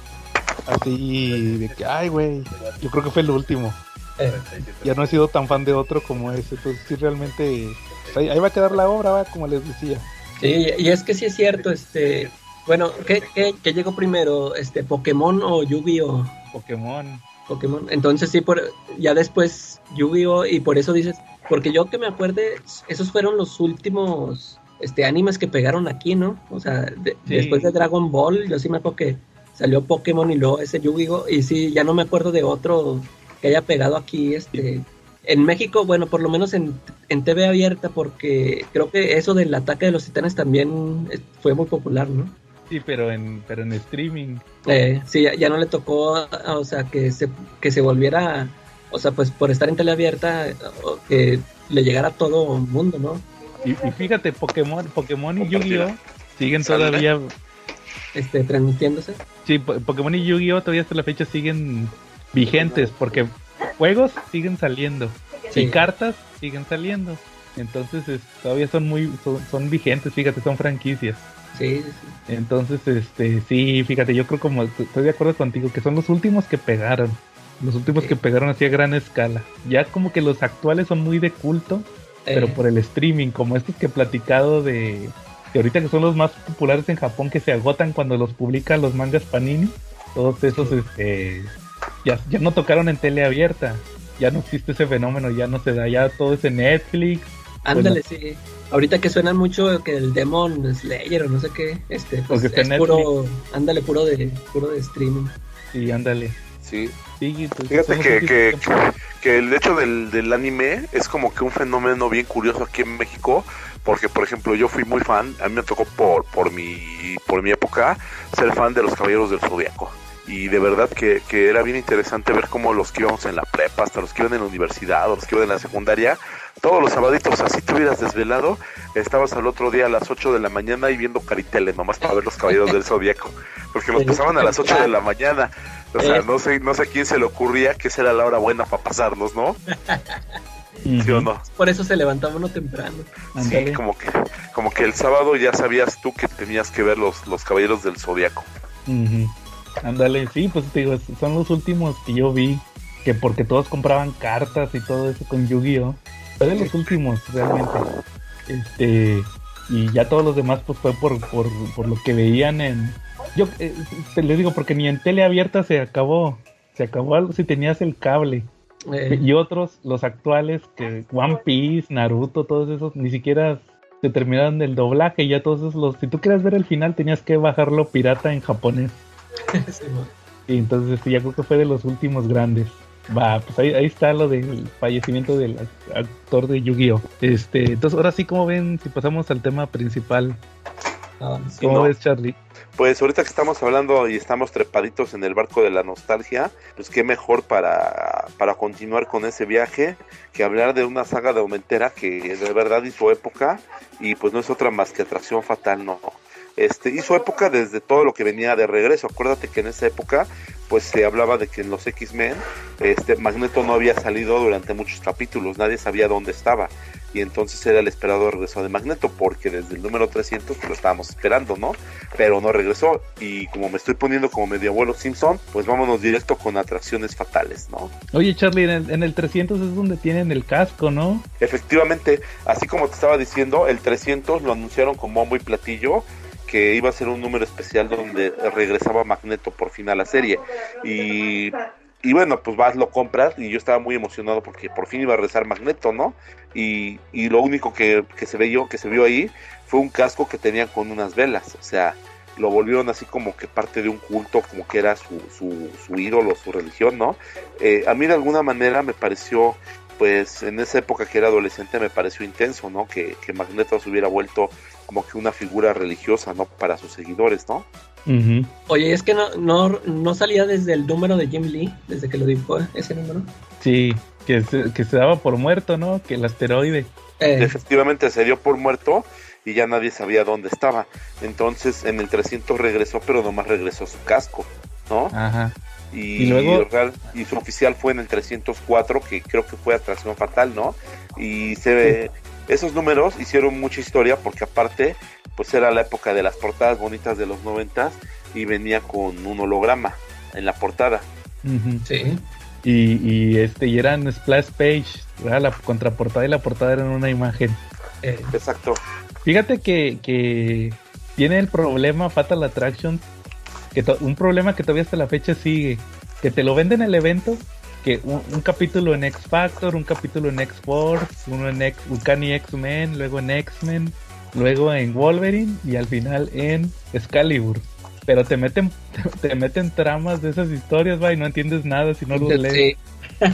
así, de que, ay, güey, yo creo que fue el último Eh, ya no he sido tan fan de otro como ese. Entonces, sí, realmente. pues, ahí, ahí va a quedar la obra, va, como les decía. Sí, y es que sí es cierto, este, bueno, ¿qué, qué, qué llegó primero, este, Pokémon o Yu-Gi-Oh? Pokémon. Pokémon. Entonces sí, por, ya después Yu-Gi-Oh! y por eso dices, porque yo que me acuerde, esos fueron los últimos este animes que pegaron aquí, ¿no? O sea, de- Sí. después de Dragon Ball, yo sí me acuerdo que salió Pokémon y luego ese Yu-Gi-Oh! y sí, ya no me acuerdo de otro que haya pegado aquí, este... En México, bueno, por lo menos en, en TV abierta, porque creo que eso del ataque de los titanes también eh, fue muy popular, ¿no? Sí, pero en, pero en streaming. Eh, sí, ya, ya no le tocó, o sea, que se, que se volviera, o sea, pues por estar en teleabierta, que le llegara a todo el mundo, ¿no? Y, y fíjate, Pokémon, Pokémon y Yu-Gi-Oh! siguen todavía. Este, transmitiéndose. Sí, Po- Pokémon y Yu-Gi-Oh! todavía hasta la fecha siguen vigentes porque juegos siguen saliendo Sí. y cartas siguen saliendo. Entonces es- todavía son muy son, son vigentes, fíjate, son franquicias. Sí, sí. Entonces, este, sí, fíjate, yo creo como estoy de acuerdo contigo que son los últimos que pegaron. Los últimos Sí. que pegaron así a gran escala. Ya como que los actuales son muy de culto, pero Eh, por el streaming, como estos que he platicado de que ahorita que son los más populares en Japón que se agotan cuando los publican los mangas Panini, todos esos este ya, ya no tocaron en tele abierta, ya no existe ese fenómeno, ya no se da, ya todo es en Netflix, ándale, sí. Ahorita que suenan mucho que el Demon Slayer o no sé qué, este, pues es puro, ándale, puro de, puro de streaming. y ándale. Sí. Sí, pues, Fíjate que, que, que- que el hecho del, del anime es como que un fenómeno bien curioso aquí en México, porque por ejemplo yo fui muy fan, a mí me tocó por, por, mi, por mi época ser fan de los Caballeros del Zodiaco. Y de verdad que, que era bien interesante ver cómo los que íbamos en la prepa, hasta los que iban en la universidad, o los que iban en la secundaria, todos los sabaditos, así te hubieras desvelado, estabas al otro día a las 8 de la mañana y viendo Caritele, nomás para ver los Caballeros del Zodiaco, porque los pasaban a las 8 de la mañana. O sea, Eh. no sé, no sé a quién se le ocurría que esa era la hora buena para pasarlos, ¿no? ¿Sí o no? Por eso se levantaba uno temprano. Sí, como que, como que el sábado ya sabías tú que tenías que ver los, los caballeros del zodiaco. Ujú. Ándale, sí, pues te digo, son los últimos que yo vi, que porque todos compraban cartas y todo eso con Yu-Gi-Oh! Fue de los últimos, realmente. Este, y ya todos los demás, pues fue por, por, por lo que veían en. Yo eh, te les digo, porque ni en tele abierta se acabó. Se acabó algo si tenías el cable. Eh, Y otros, los actuales, que One Piece, Naruto, todos esos, ni siquiera se terminaron del doblaje. Y ya todos esos, los, si tú querías ver el final, tenías que bajarlo pirata en japonés. sí, Y entonces sí, ya creo que fue de los últimos grandes. Va, pues ahí, ahí está lo del fallecimiento del act- actor de Yu-Gi-Oh! Este, entonces ahora sí, como ven, si pasamos al tema principal, ah, Sí, ¿cómo ¿no? ves, Charlie? Pues ahorita que estamos hablando y estamos trepaditos en el barco de la nostalgia, pues qué mejor para, para continuar con ese viaje que hablar de una saga de Aumentera que de verdad hizo época y pues no es otra más que Atracción Fatal, no. Este, hizo época desde todo lo que venía de regreso. Acuérdate que en esa época pues se hablaba de que en los X-Men este Magneto no había salido durante muchos capítulos, nadie sabía dónde estaba y entonces era el esperado regreso de Magneto porque desde el número 300 pues, lo estábamos esperando, ¿no? Pero no regresó y como me estoy poniendo como medio abuelo Simpson, pues vámonos directo con atracciones fatales, ¿no? Oye, Charlie, en el, en el 300 es donde tienen el casco, ¿no? Efectivamente, así como te estaba diciendo, el 300 lo anunciaron como muy platillo que iba a ser un número especial donde regresaba Magneto por fin a la serie y y bueno, pues vas, lo compras y yo estaba muy emocionado porque por fin iba a regresar Magneto, ¿no? Y, y lo único que, que se vio, que se vio ahí fue un casco que tenían con unas velas, o sea, lo volvieron así como que parte de un culto, como que era su, su, su ídolo, su religión, ¿no? Eh, a mí de alguna manera me pareció, pues en esa época que era adolescente me pareció intenso, ¿no? Que, que Magneto se hubiera vuelto como que una figura religiosa, ¿no? Para sus seguidores, ¿no? Ujú. Oye, es que no, no, no salía desde el número de Jim Lee, desde que lo dibujó ese número. Sí, que se, que se daba por muerto, ¿no? Que el asteroide. Eh, efectivamente se dio por muerto y ya nadie sabía dónde estaba. Entonces en el 300 regresó, pero nomás regresó su casco, ¿no? Ajá. Y, Y luego- real- y su oficial fue en el 304, que creo que fue Atracción Fatal, ¿no? Y se ve, esos números hicieron mucha historia porque aparte, pues era la época de las portadas bonitas de los 90 y venía con un holograma en la portada. Sí. Y, y este, y eran splash page, ¿verdad? La contraportada y la portada eran una imagen. Eh, Exacto. Fíjate que, que tiene el problema Fatal Attraction, que un problema que todavía hasta la fecha sigue, que te lo venden en el evento, que un, un capítulo en X Factor, un capítulo en X Force, uno en X, Uncanny X-Men, luego en X-Men, luego en Wolverine y al final en Excalibur. Pero te meten, te meten tramas de esas historias, va, y no entiendes nada si no lo lees. Sí.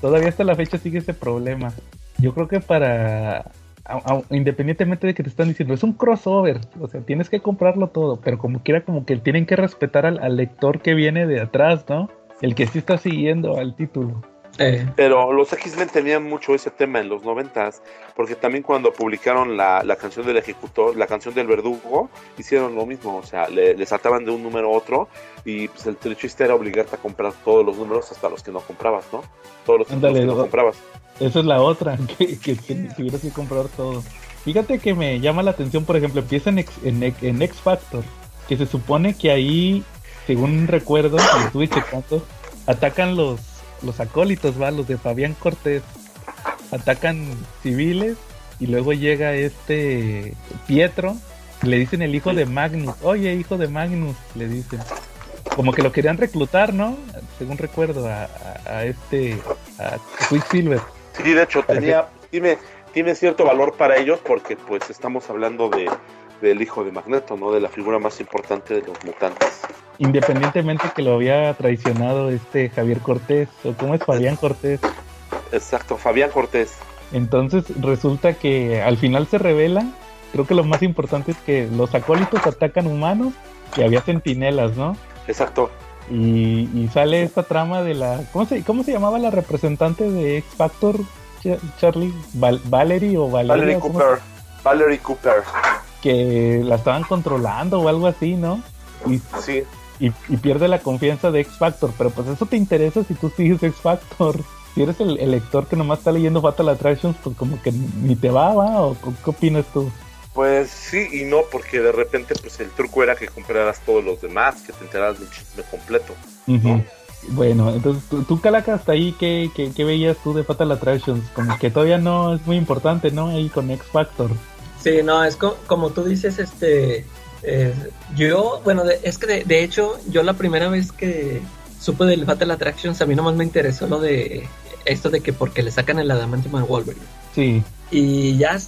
Todavía hasta la fecha sigue ese problema. Yo creo que para, a- a- independientemente de que te están diciendo, es un crossover, o sea, tienes que comprarlo todo, pero como quiera, como que tienen que respetar al, al lector que viene de atrás, ¿no? El que sí está siguiendo al título. Eh, Pero los X-Men tenían mucho ese tema en los noventas, porque también cuando publicaron la, la canción del ejecutor, la canción del verdugo, hicieron lo mismo, o sea, le, le saltaban de un número a otro y pues el, el chiste era obligarte a comprar todos los números hasta los que no comprabas, ¿no? Todos los que no comprabas. Esa es la otra, que, que, que tuvieras que comprar todo. Fíjate que me llama la atención, por ejemplo, empieza en X, en, en X Factor, que se supone que ahí, según recuerdo, y estuve checando, atacan los, los acólitos, ¿va? Los de Fabián Cortés. Atacan civiles y luego llega este Pietro, le dicen el hijo de Magnus. Oye, hijo de Magnus, le dicen. Como que lo querían reclutar, ¿no? Según recuerdo, a, a- a este, a Quicksilver. Sí, de hecho, ¿Para tenía, tiene, tiene cierto valor para ellos porque pues estamos hablando de del hijo de Magneto, ¿no? De la figura más importante de los mutantes. Independientemente que lo había traicionado este Javier Cortés, o cómo es Fabián Cortés. Exacto, Fabián Cortés. Entonces resulta que al final se revela, creo que lo más importante es que los acólitos atacan humanos y había centinelas, ¿no? Exacto. Y, y sale esta trama de la... ¿cómo se, ¿Cómo se llamaba la representante de X Factor, Ch- Charlie? Val- Valerie o Valeria, Valerie ¿cómo Cooper. Valerie Cooper. Que la estaban controlando o algo así, ¿no? Y, Sí. y, y pierde la confianza de X Factor, pero pues eso te interesa si tú sigues X Factor. Si eres el, el lector que nomás está leyendo Fatal Attractions, pues como que ni te va, ¿va? ¿O qué opinas tú? Pues sí y no, porque de repente pues el truco era que compraras todos los demás, que te enteraras del chisme completo. Bueno, entonces tú, tú Calaca, hasta ahí, ¿qué, qué, qué veías tú de Fatal Attractions? Como que todavía no es muy importante, ¿no? Ahí con X Factor. Sí, no, es co- como tú dices, este, eh, yo, bueno, de- es que de, de hecho, yo la primera vez que supe del Fatal Attractions, a mí nomás me interesó lo de esto de que porque le sacan el adamantium a Wolverine. Sí, Y ya,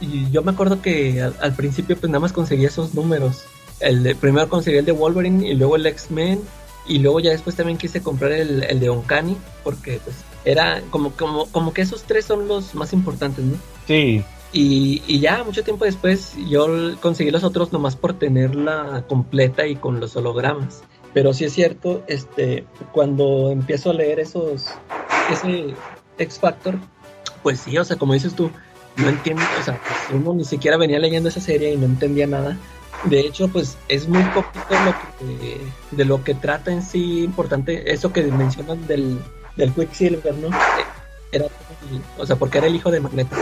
y yo me acuerdo que al, al principio pues nada más conseguía esos números. El de, primero conseguí el de Wolverine y luego el X-Men. Y luego ya después también quise comprar el, el de Onkani porque pues era como, como, como que esos tres son los más importantes, ¿no? sí, Y, y ya mucho tiempo después yo conseguí los otros nomás por tenerla completa y con los hologramas. Pero sí es cierto, este, cuando empiezo a leer esos, ese X Factor, pues sí, o sea, como dices tú, no entiendo, o sea, pues uno ni siquiera venía leyendo esa serie y no entendía nada. De hecho, pues es muy poquito lo que, de lo que trata en sí importante, eso que mencionan del, del Quicksilver, ¿no? Era, o sea, porque era el hijo de Magneto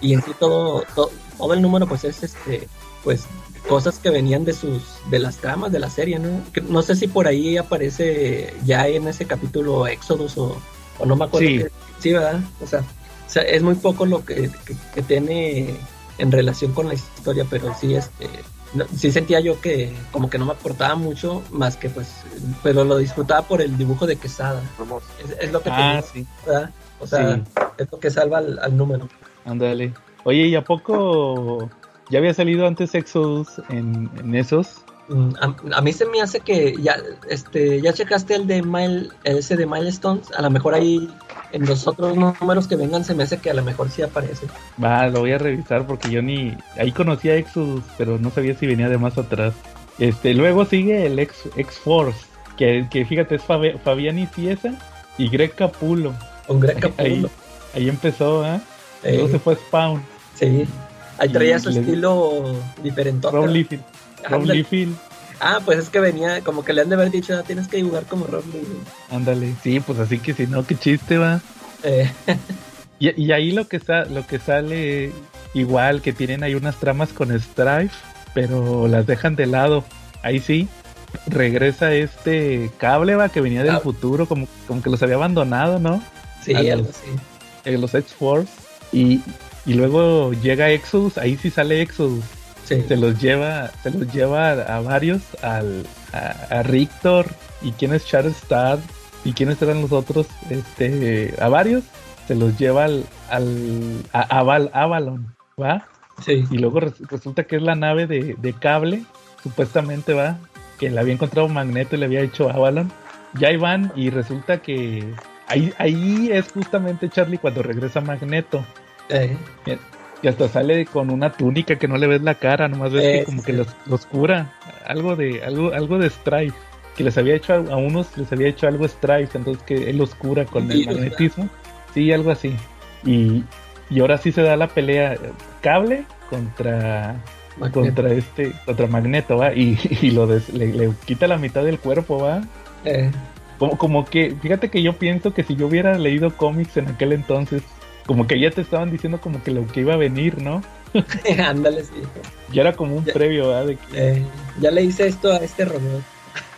y en sí todo, todo, todo el número pues es este pues cosas que venían de sus de las tramas de la serie no no sé si por ahí aparece ya en ese capítulo Exodus o, o no me acuerdo Sí. que- sí verdad o sea, o sea, es muy poco lo que, que, que tiene en relación con la historia pero sí este no- sí sentía yo que como que no me aportaba mucho más que pues pero lo disfrutaba por el dibujo de Quesada es, es lo que ah, tenía, sí, ¿verdad? o sea sí, es lo que salva al, al número ándale. Oye, ¿y a poco ya había salido antes Exodus en, en esos? Mm, A, a mí se me hace que ya, este, ya checaste el de Mile, ese de Milestones, a lo mejor ahí en los otros números que vengan se me hace que a lo mejor sí aparece. Va, lo voy a revisar porque yo ni... Ahí conocía Exodus, pero no sabía si venía de más atrás. Este, luego sigue el X, X-Force, que, que fíjate, es Fabi- Fabián Ciesa y Greg Capulo. Con Greg Ahí, Capullo. ahí empezó, ¿eh? Eh, Luego se fue Spawn, sí. Ahí traía su le- estilo diferente. Rob Liefeld. Liefeld, Ah, pues es que venía, como que le han de haber dicho, "Ah, tienes que dibujar como Liefeld". ándale. Sí, pues así que si no, qué chiste va. Eh, Y, y ahí lo que, sa- lo que sale igual, que tienen ahí unas tramas con Strife, pero las dejan de lado. Ahí sí, regresa este cable va que venía del Ah. futuro, como, como que los había abandonado, ¿no? sí, A los- algo así. Eh, los X-Force. Y, y luego llega Exodus, ahí sí sale Exodus. Sí. Se los lleva, se los lleva a, varios, al, a, a Rictor. ¿Y quién es Shatterstar? ¿Y quiénes eran los otros? Este, a varios se los lleva al, al a, Avalon, ¿va? Sí. Y luego resulta que es la nave de, de, cable, supuestamente, ¿va? Que le había encontrado Magneto y le había hecho Avalon. Ya iban y resulta que ahí, ahí es justamente Charlie cuando regresa Magneto. Eh. Y hasta sale con una túnica que no le ves la cara, nomás ves que como que los, los, cura. Algo de, algo, algo de Strife. Que les había hecho a, unos, les había hecho algo Strife, entonces que él los cura con el magnetismo. Sí, algo así. Y, y ahora sí se da la pelea cable contra contra este contra Magneto va y, y lo le, quita la mitad del cuerpo va eh. como, como que fíjate que yo pienso que si yo hubiera leído cómics en aquel entonces como que ya te estaban diciendo como que lo que iba a venir, ¿no? Ándale, sí. Ya era como un previo, ¿verdad? Eh, ya le hice esto a este robot.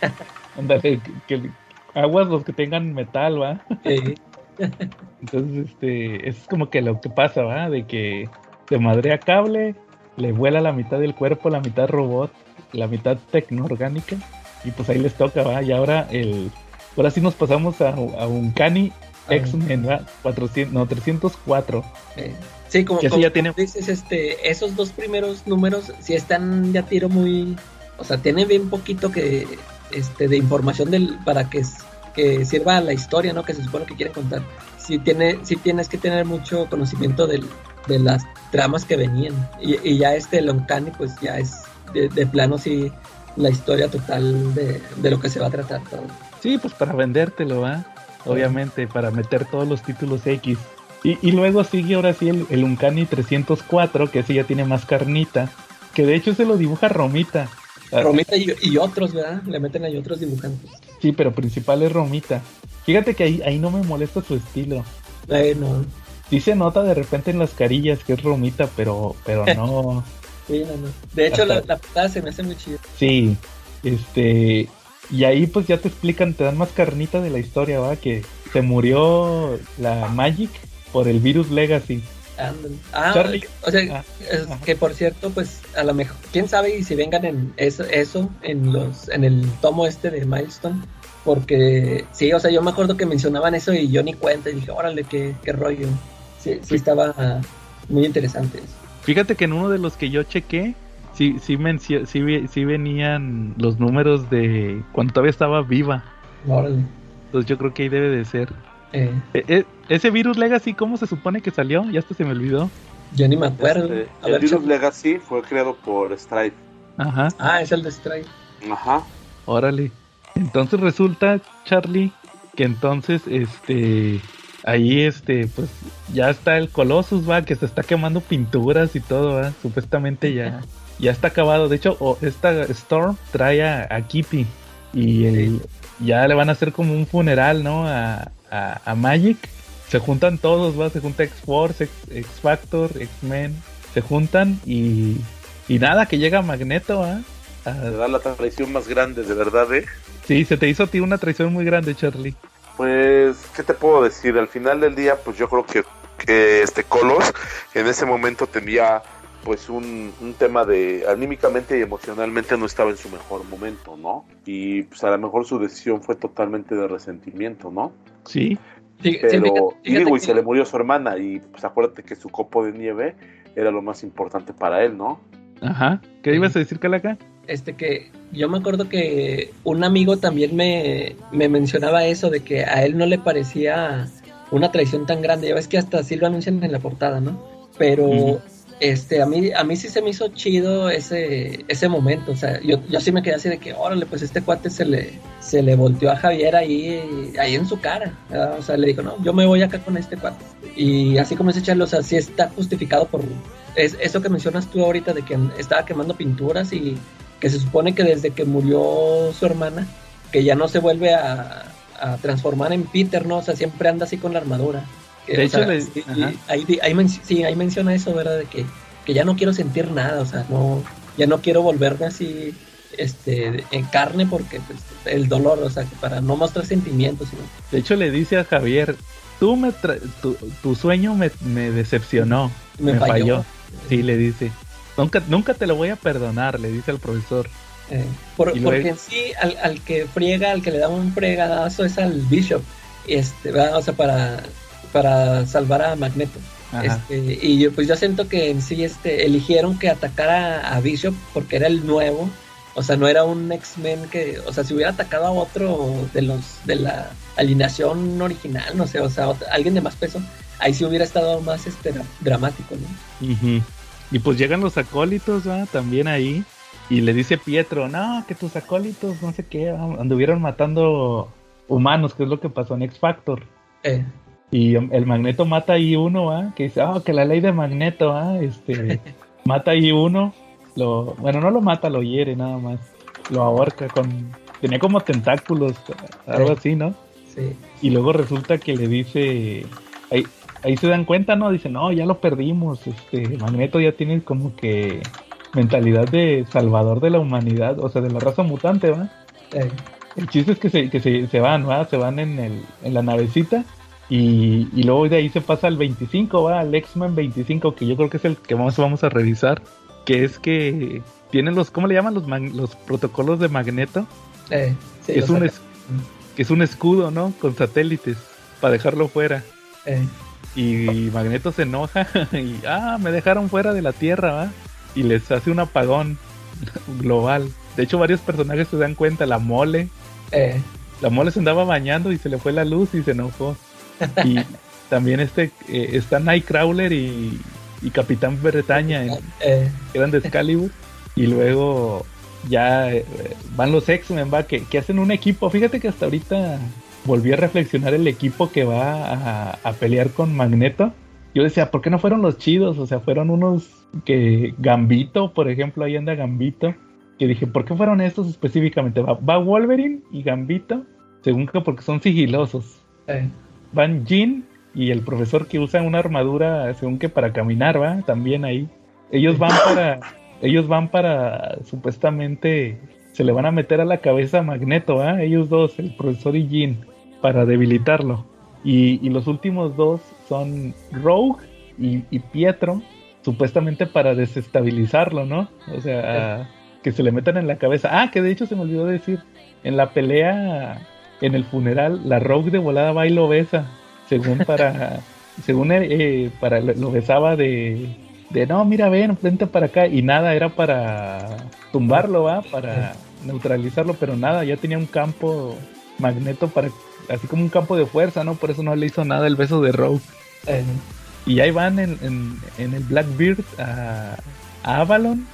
Ándale, que, aguas los que tengan metal, ¿va? Sí. Entonces, este, es como que lo que pasa, ¿va? De que se madrea cable, le vuela la mitad del cuerpo, la mitad robot, la mitad tecnoorgánica, y pues ahí les toca, ¿va? Y ahora el, ahora sí nos pasamos a, a un cani X-Men, 400, no, 304. sí, como, ya tiene... dices, este, esos dos primeros números sí están ya tiro muy, o sea, tiene bien poquito que, este, de información del, para que, que sirva a la historia, ¿no? Que se supone que quieren contar. Sí, tiene, sí tienes que tener mucho conocimiento del, de las tramas que venían. Y, ya este Loncani, pues ya es de, de plano sí la historia total de, de, lo que se va a tratar todo. Sí, pues para vendértelo, ¿va? Obviamente, para meter todos los títulos X. Y, luego sigue ahora sí el, el Uncanny 304, que ese ya tiene más carnita, que de hecho se lo dibuja Romita. Ah, Romita y, otros, ¿verdad? Le meten ahí otros dibujantes. Sí, pero principal es Romita. Fíjate que ahí, ahí no me molesta su estilo. Eh, no. Sí se nota de repente en las carillas que es Romita, pero, pero no. sí, no, no. De hecho, la, la se me hace muy chida. Sí, este, y ahí pues ya te explican, te dan más carnita de la historia, ¿va? Que se murió la Magic por el virus Legacy. Ah, Charlie. o sea, ah, que por cierto, pues a lo mejor, quién sabe si vengan en eso, eso en los, en el tomo este de Milestone, porque sí, o sea, yo me acuerdo que mencionaban eso y yo ni cuenta y dije, órale, qué, qué rollo. Sí, sí estaba muy interesante. Fíjate que en uno de los que yo chequé, sí, sí, sí, venían los números de cuando todavía estaba viva. Entonces yo creo que ahí debe de ser. Eh. E, e, ese virus Legacy, ¿cómo se supone que salió? Ya hasta se me olvidó. Yo ni me acuerdo. Este, el virus Legacy fue creado por Stripe. Ajá. Ah, es el de Stripe. Ajá. Órale. Entonces resulta, Charlie, que entonces, este, ahí, este, pues, ya está el Colossus, va, que se está quemando pinturas y todo, va, supuestamente ya. ya está acabado. De hecho, esta Storm trae a, a Kippy y ya le van a hacer como un funeral, ¿no? A, a, Magic. Se juntan todos, ¿va? Se junta X-Force, X-Factor, X-Men. Se juntan y, y nada, que llega Magneto, ¿ah? A... da la traición más grande, de verdad, ¿eh? Sí, se te hizo a ti una traición muy grande, Charlie. Pues, ¿qué te puedo decir? Al final del día, pues yo creo que, que este Colos en ese momento tenía pues un, un, tema de anímicamente y emocionalmente no estaba en su mejor momento, ¿no? Y pues a lo mejor su decisión fue totalmente de resentimiento, ¿no? Sí. Pero, y digo, y se le murió su hermana y pues acuérdate que su copo de nieve era lo más importante para él, ¿no? Ajá. ¿Qué ibas a decir, Calaca? Este que yo me acuerdo que un amigo también me, me mencionaba eso de que a él no le parecía una traición tan grande. Ya ves que hasta así lo anuncian en la portada, ¿no? Pero este, a mí, a mí sí se me hizo chido ese, ese momento, o sea, yo, yo sí me quedé así de que, órale, pues este cuate se le, se le volteó a Javier ahí, ahí en su cara, o sea, le dijo, no, yo me voy acá con este cuate, y así como ese Charlo, o sea, sí está justificado por, es, eso que mencionas tú ahorita de que estaba quemando pinturas y que se supone que desde que murió su hermana, que ya no se vuelve a, a transformar en Peter, ¿no? O sea, siempre anda así con la armadura. De hecho, ahí, ahí, sí, ahí menciona eso, ¿verdad? De que, que, ya no quiero sentir nada, o sea, no, ya no quiero volverme así este, en carne porque pues, el dolor, o sea, para no mostrar sentimientos. De hecho, le dice a Javier, tú me tu, sueño me, decepcionó, me, falló. Sí, le dice. Nunca, nunca te lo voy a perdonar, le dice al profesor. Eh, porque en sí, al, que friega, al que le da un fregadazo es al Bishop. Este, o sea, para, para salvar a Magneto. Este, y yo, pues yo siento que en sí este, eligieron que atacara a Bishop porque era el nuevo. O sea, no era un X-Men que, o sea, si hubiera atacado a otro de los de la alineación original, no sé, o sea, alguien de más peso, ahí sí hubiera estado más este dramático, ¿no? Y pues llegan los acólitos, ¿va? También ahí. Y le dice Pietro, no, que tus acólitos, no sé qué, anduvieron matando humanos, que es lo que pasó en X Factor. Eh. Y el Magneto mata ahí uno, ¿va? Que dice, oh, que la ley de Magneto, ¿ah? Este, mata ahí uno. Lo, bueno, no lo mata, lo hiere nada más. Lo ahorca con... Tenía como tentáculos, algo así, ¿no? Sí. Y luego resulta que le dice... Ahí, ahí se dan cuenta, ¿no? Dice, no, ya lo perdimos. Este, Magneto ya tiene como que mentalidad de salvador de la humanidad, o sea, de la raza mutante, ¿va? El chiste es que se, que se, se van, ¿va? Se van en, el, en la navecita y, y, luego de ahí se pasa al 25, ¿va? Al X-Men 25, que yo creo que es el que vamos, vamos a revisar, que es que tienen los, ¿cómo le llaman? Los, los protocolos de Magneto. Eh, sí, es un que es un escudo, ¿no? Con satélites, para dejarlo fuera. Eh. Y Magneto se enoja y, ah, me dejaron fuera de la Tierra, ¿va? y les hace un apagón global. De hecho, varios personajes se dan cuenta. La mole. Eh. La mole se andaba bañando y se le fue la luz y se enojó. Y también este eh, está Nightcrawler y, y Capitán Bretaña, en, eh. de Excalibur. Y luego ya eh, van los X-Men, va, que, que, hacen un equipo. Fíjate que hasta ahorita volví a reflexionar el equipo que va a, a pelear con Magneto yo decía, ¿por qué no fueron los chidos? O sea, fueron unos que Gambito, por ejemplo, ahí anda Gambito. Que dije, ¿por qué fueron estos específicamente? Va, Wolverine y Gambito, según que porque son sigilosos. Van Jean y el profesor que usa una armadura, según que para caminar, ¿va? También ahí. Ellos van para, ellos van para, supuestamente, se le van a meter a la cabeza a Magneto, ¿va? Ellos dos, el profesor y Jean, para debilitarlo. Y, y los últimos dos son Rogue y, Pietro, supuestamente para desestabilizarlo, ¿no? O sea, que se le metan en la cabeza. Ah, que de hecho se me olvidó decir, en la pelea, en el funeral, la Rogue de volada va y lo besa, según para, según eh, para lo besaba de, de no, mira, ven, frente para acá, y nada, era para tumbarlo, va, para neutralizarlo, pero nada, ya tenía un campo magneto para, así como un campo de fuerza, ¿no? Por eso no le hizo nada el beso de Rogue. Y ahí van en, en, el Blackbeard a, a, Avalon,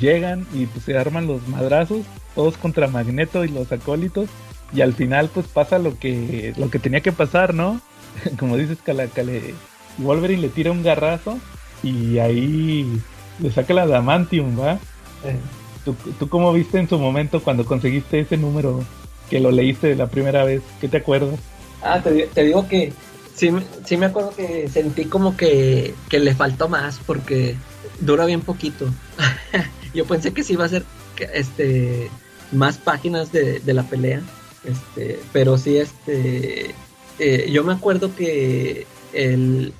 llegan y pues se arman los madrazos, todos contra Magneto y los acólitos, y al final pues pasa lo que, lo que tenía que pasar, ¿no? Como dices, Calacale, Wolverine le tira un garrazo y ahí le saca la Damantium, ¿va? ¿Tú, ¿Tú cómo viste en su momento cuando conseguiste ese número que lo leíste la primera vez? ¿Qué te acuerdas? Ah, te, te digo que sí, sí me acuerdo que sentí como que, le faltó más porque dura bien poquito. Yo pensé que sí iba a ser este más páginas de, la pelea. Este, pero sí, este eh, yo me acuerdo que el,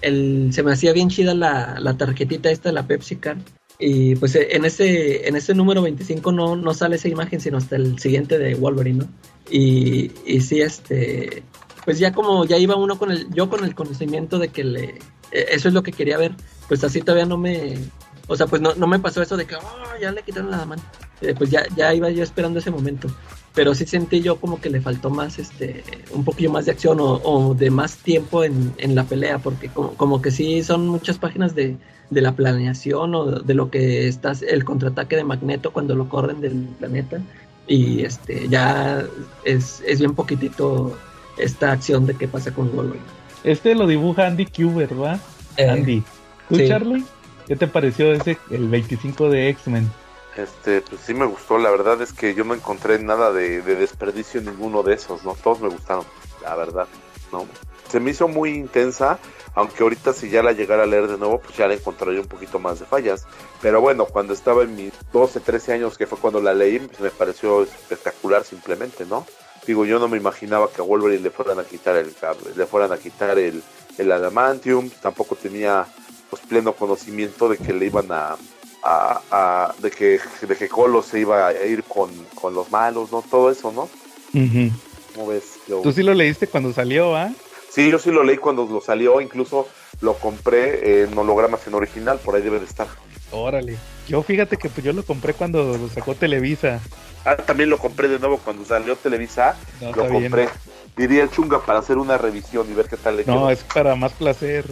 se me hacía bien chida la, la tarjetita esta de la Pepsi Card. Y pues en ese, en ese número 25 no, no sale esa imagen, sino hasta el siguiente de Wolverine, ¿no? Y, y sí, este, pues ya como ya iba uno con el, yo con el conocimiento de que le, e, eso es lo que quería ver, pues así todavía no me, o sea, pues no, no me pasó eso de que, oh, ya le quitaron la mano, eh, pues ya, ya iba yo esperando ese momento, pero sí sentí yo como que le faltó más, este, un poquillo más de acción o, de más tiempo en, en, la pelea, porque como, como, que sí son muchas páginas de, de la planeación o de lo que está el contraataque de Magneto cuando lo corren del planeta y este ya es, es bien poquitito esta acción de qué pasa con Wolverine. Este lo dibuja Andy Kubert, ¿verdad? Eh, Andy. ¿Tú, Charlie? ¿Qué te pareció ese, el 25 de X-Men? Este, pues sí me gustó, la verdad es que yo no encontré nada de, desperdicio en ninguno de esos, ¿no? Todos me gustaron, la verdad, ¿no? Se me hizo muy intensa, aunque ahorita si ya la llegara a leer de nuevo, pues ya la encontraría un poquito más de fallas. Pero bueno, cuando estaba en mis 12, 13 años, que fue cuando la leí, pues me pareció espectacular simplemente, ¿no? Digo, yo no me imaginaba que a Wolverine le fueran a quitar el le fueran a quitar el, el adamantium, tampoco tenía pues pleno conocimiento de que le iban a, a, a- de que de que Colo se iba a ir con, con los malos, ¿no? Todo eso, ¿no? ¿Cómo ves? Yo- Tú sí lo leíste cuando salió, ¿ah? Sí, yo sí lo leí cuando lo salió, incluso lo compré en hologramas en original, por ahí debe de estar. Órale. Yo fíjate que pues yo lo compré cuando lo sacó Televisa. Ah, también lo compré de nuevo cuando salió Televisa, No, lo bien. compré. Diría el chunga para hacer una revisión y ver qué tal le No, quedó. es para más placer.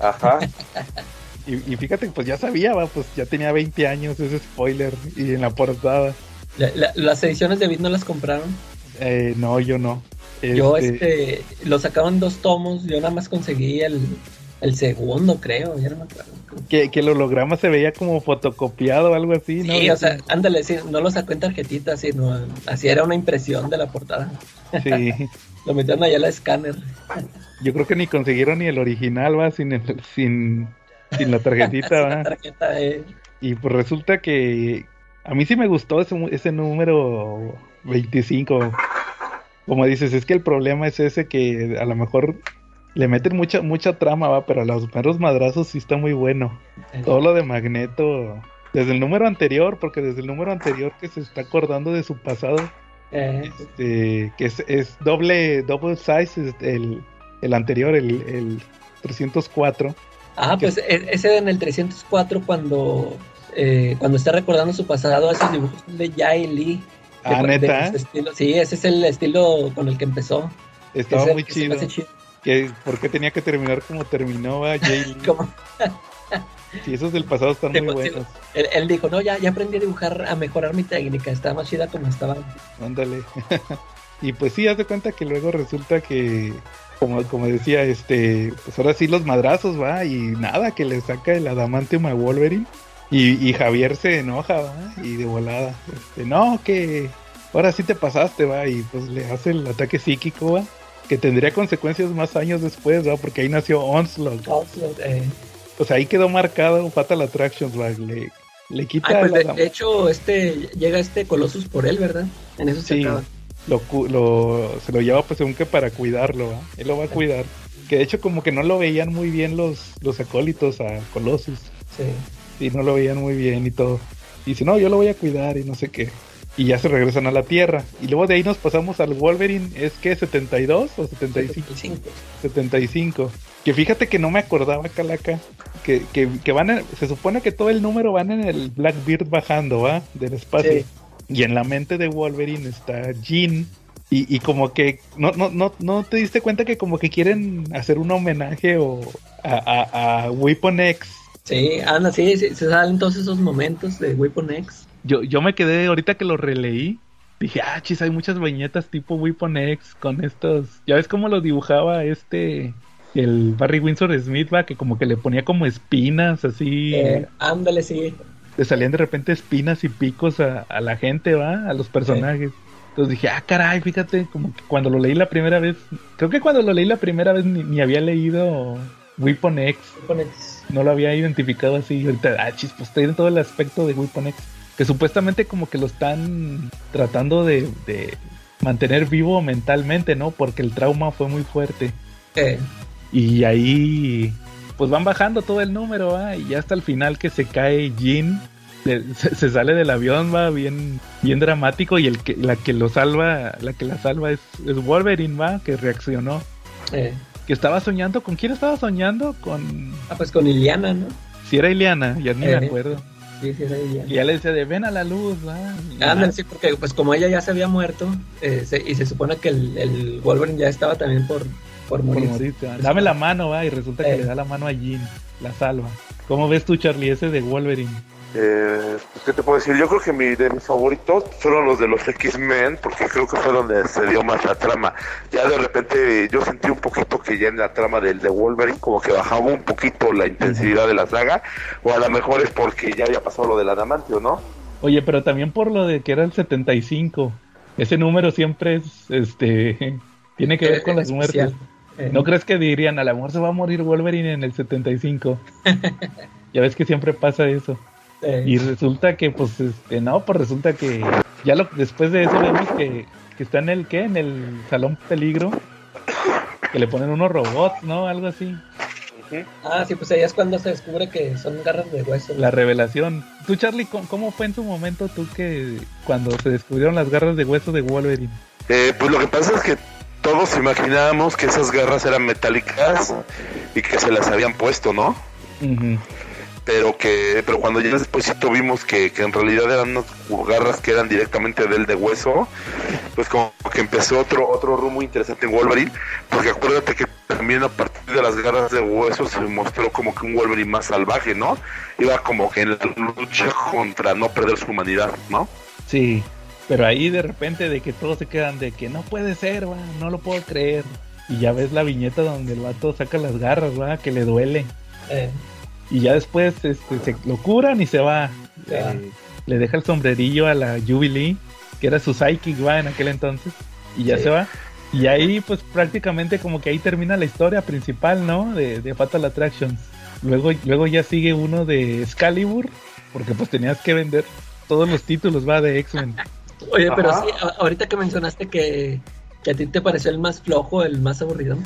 Ajá. Y, y fíjate que pues ya sabía, va, pues ya tenía 20 años ese spoiler. Y en la portada. La- la- las ediciones de Beat no las compraron. Eh, no, yo no. Yo Este, este, lo sacaron dos tomos, yo nada más conseguí el, el segundo, creo, ya no me acuerdo. que, que el holograma se veía como fotocopiado o algo así, ¿no? Sí, o sea, ándale, sí, no lo sacó en tarjetita, sino así era una impresión de la portada. Sí. Lo metieron allá a la escáner. Yo creo que ni consiguieron ni el original, va, sin, el- sin, sin la tarjetita, la tarjeta, eh, Y pues resulta que a mí sí me gustó ese, ese número 25. Como dices, es que el problema es ese que a lo mejor le meten mucha mucha trama, va, pero a los meros madrazos sí está muy bueno. Todo lo de Magneto, desde el número anterior, porque desde el número anterior que se está acordando de su pasado, eh, este, que es, es doble, double size, es el, el anterior, el, el 304. Ah, pues e- ese en el 304 cuando eh, cuando está recordando su pasado, esos dibujos son de Jay Lee. Ah, de neta, estilo. Sí, ese es el estilo con el que empezó. estaba Ese muy chido. chido. Que, ¿Por qué tenía que terminar como terminó va, Jay Lee? Sí, esos del pasado están Sí, muy pues, sí. buenos. él, él dijo, no, ya, ya aprendí a dibujar, a mejorar mi técnica, está más chida como estaba. Ándale. y pues sí, haz de cuenta que luego resulta que, como, como decía, este, pues ahora sí los madrazos, va, y nada, que le saca el adamantium a Wolverine. Y, y Javier se enoja, va, y de volada. Este, no, que ahora sí te pasaste, va, y pues le hace el ataque psíquico, va. Que tendría consecuencias más años después, va, porque ahí nació Onslaught. Onslaught, eh. Sea, ahí quedó marcado Fatal Attractions, va, le, le quita Ah, pues el de, hecho, este llega este Colossus por él, ¿verdad? En eso se Sí. acaba. Lo, lo- se lo lleva pues según que para cuidarlo, ¿va? él lo va a cuidar. Que de hecho como que no lo veían muy bien los, los acólitos a Colossus. Sí. Y no lo veían muy bien y todo. Y dice, no, yo lo voy a cuidar y no sé qué. Y ya se regresan a la Tierra. Y luego de ahí nos pasamos al Wolverine, ¿es que 72 o 75? 75. 75. Que fíjate que no me acordaba, Calaca. Que, que, que van en- se supone que todo el número van en el Blackbeard bajando, ¿va? Del espacio. Sí. Y en la mente de Wolverine está Jean. Y, y como que no, no, no, no te diste cuenta que como que quieren hacer un homenaje o a, a, a Weapon X. Sí, anda, sí, sí, se salen todos esos momentos de Weapon X. Yo, yo me quedé, ahorita que lo releí, dije, ah, chis, hay muchas viñetas tipo Weapon X con estos. Ya ves cómo lo dibujaba este, el Barry Windsor Smith, va, que como que le ponía como espinas, así. Eh, ándale, sí. Le salían de repente espinas y picos a, a la gente, va, a los personajes. Entonces dije, ah, caray, fíjate, como que cuando lo leí la primera vez, creo que cuando lo leí la primera vez ni, ni había leído Weapon X Weapon X. no lo había identificado así. Ahorita, ah, chis, pues tiene todo el aspecto de Weapon X. Que supuestamente como que lo están tratando de, de mantener vivo mentalmente, ¿no? Porque el trauma fue muy fuerte. Eh, Y ahí, pues van bajando todo el número, ¿va? Y ya hasta el final que se cae Jean, se, sale del avión, va bien, bien dramático. Y el que, la que lo salva, la que la salva es, es Wolverine, va, que reaccionó. eh. Que estaba soñando, ¿con quién estaba soñando? Con... Ah, pues con Iliana, ¿no? Si era Ileana, ya ni Eh. me acuerdo. Sí, sí, Iliana. Y ya le decía de ven a la luz, va. Ándale, sí, porque pues como ella ya se había muerto, eh, se- y se supone que el, el Wolverine ya estaba también por, por Por morir. Dame la mano, va. Y resulta que Eh. le da la mano a Jean, la salva. ¿Cómo ves tú, Charlie, ese de Wolverine? Eh, pues, ¿Qué te puedo decir? Yo creo que mi, de mis favoritos fueron los de los X-Men, porque creo que fue donde se dio más la trama. Ya de repente yo sentí un poquito que ya en la trama del de Wolverine como que bajaba un poquito la intensidad de la saga, o a lo mejor es porque ya había pasado lo del adamantio, ¿no? Oye, pero también por lo de que era el 75. Ese número siempre es, este, tiene que ver con las especial. muertes. Eh, ¿No crees que dirían, a lo mejor se va a morir Wolverine en el 75? ya ves que siempre pasa eso. eh, Y resulta que, pues, este, no, pues resulta que ya lo, después de eso vemos que, que está en el, ¿qué? En el Salón Peligro, que le ponen unos robots, ¿no? Algo así. Ah, sí, pues ahí es cuando se descubre que son garras de hueso. La revelación. Tú, Charlie, ¿cómo, cómo fue en tu momento tú que cuando se descubrieron las garras de hueso de Wolverine? Eh, pues lo que pasa es que todos imaginábamos que esas garras eran metálicas y que se las habían puesto, ¿no? Ujú. Pero que, pero cuando ya después vimos que, que en realidad eran unas garras que eran directamente del de hueso, pues como que empezó otro otro rumbo interesante en Wolverine, porque acuérdate que también a partir de las garras de hueso se mostró como que un Wolverine más salvaje, ¿no? Iba como que en la lucha contra no perder su humanidad, ¿no? Sí, pero ahí de repente de que todos se quedan de que no puede ser, va, no lo puedo creer. Y ya ves la viñeta donde el vato saca las garras, va, que le duele. Eh, Y ya después este, se lo curan y se va. Eh, le deja el sombrerillo a la Jubilee, que era su psychic, va, en aquel entonces. Y ya Sí. se va. Y ahí pues prácticamente como que ahí termina la historia principal, ¿no? De, de Fatal Attractions. Luego, luego ya sigue uno de Excalibur, porque pues tenías que vender todos los títulos, va, de X-Men. Oye, pero Ajá. sí, ahorita que mencionaste que, que a ti te pareció el más flojo, el más aburrido.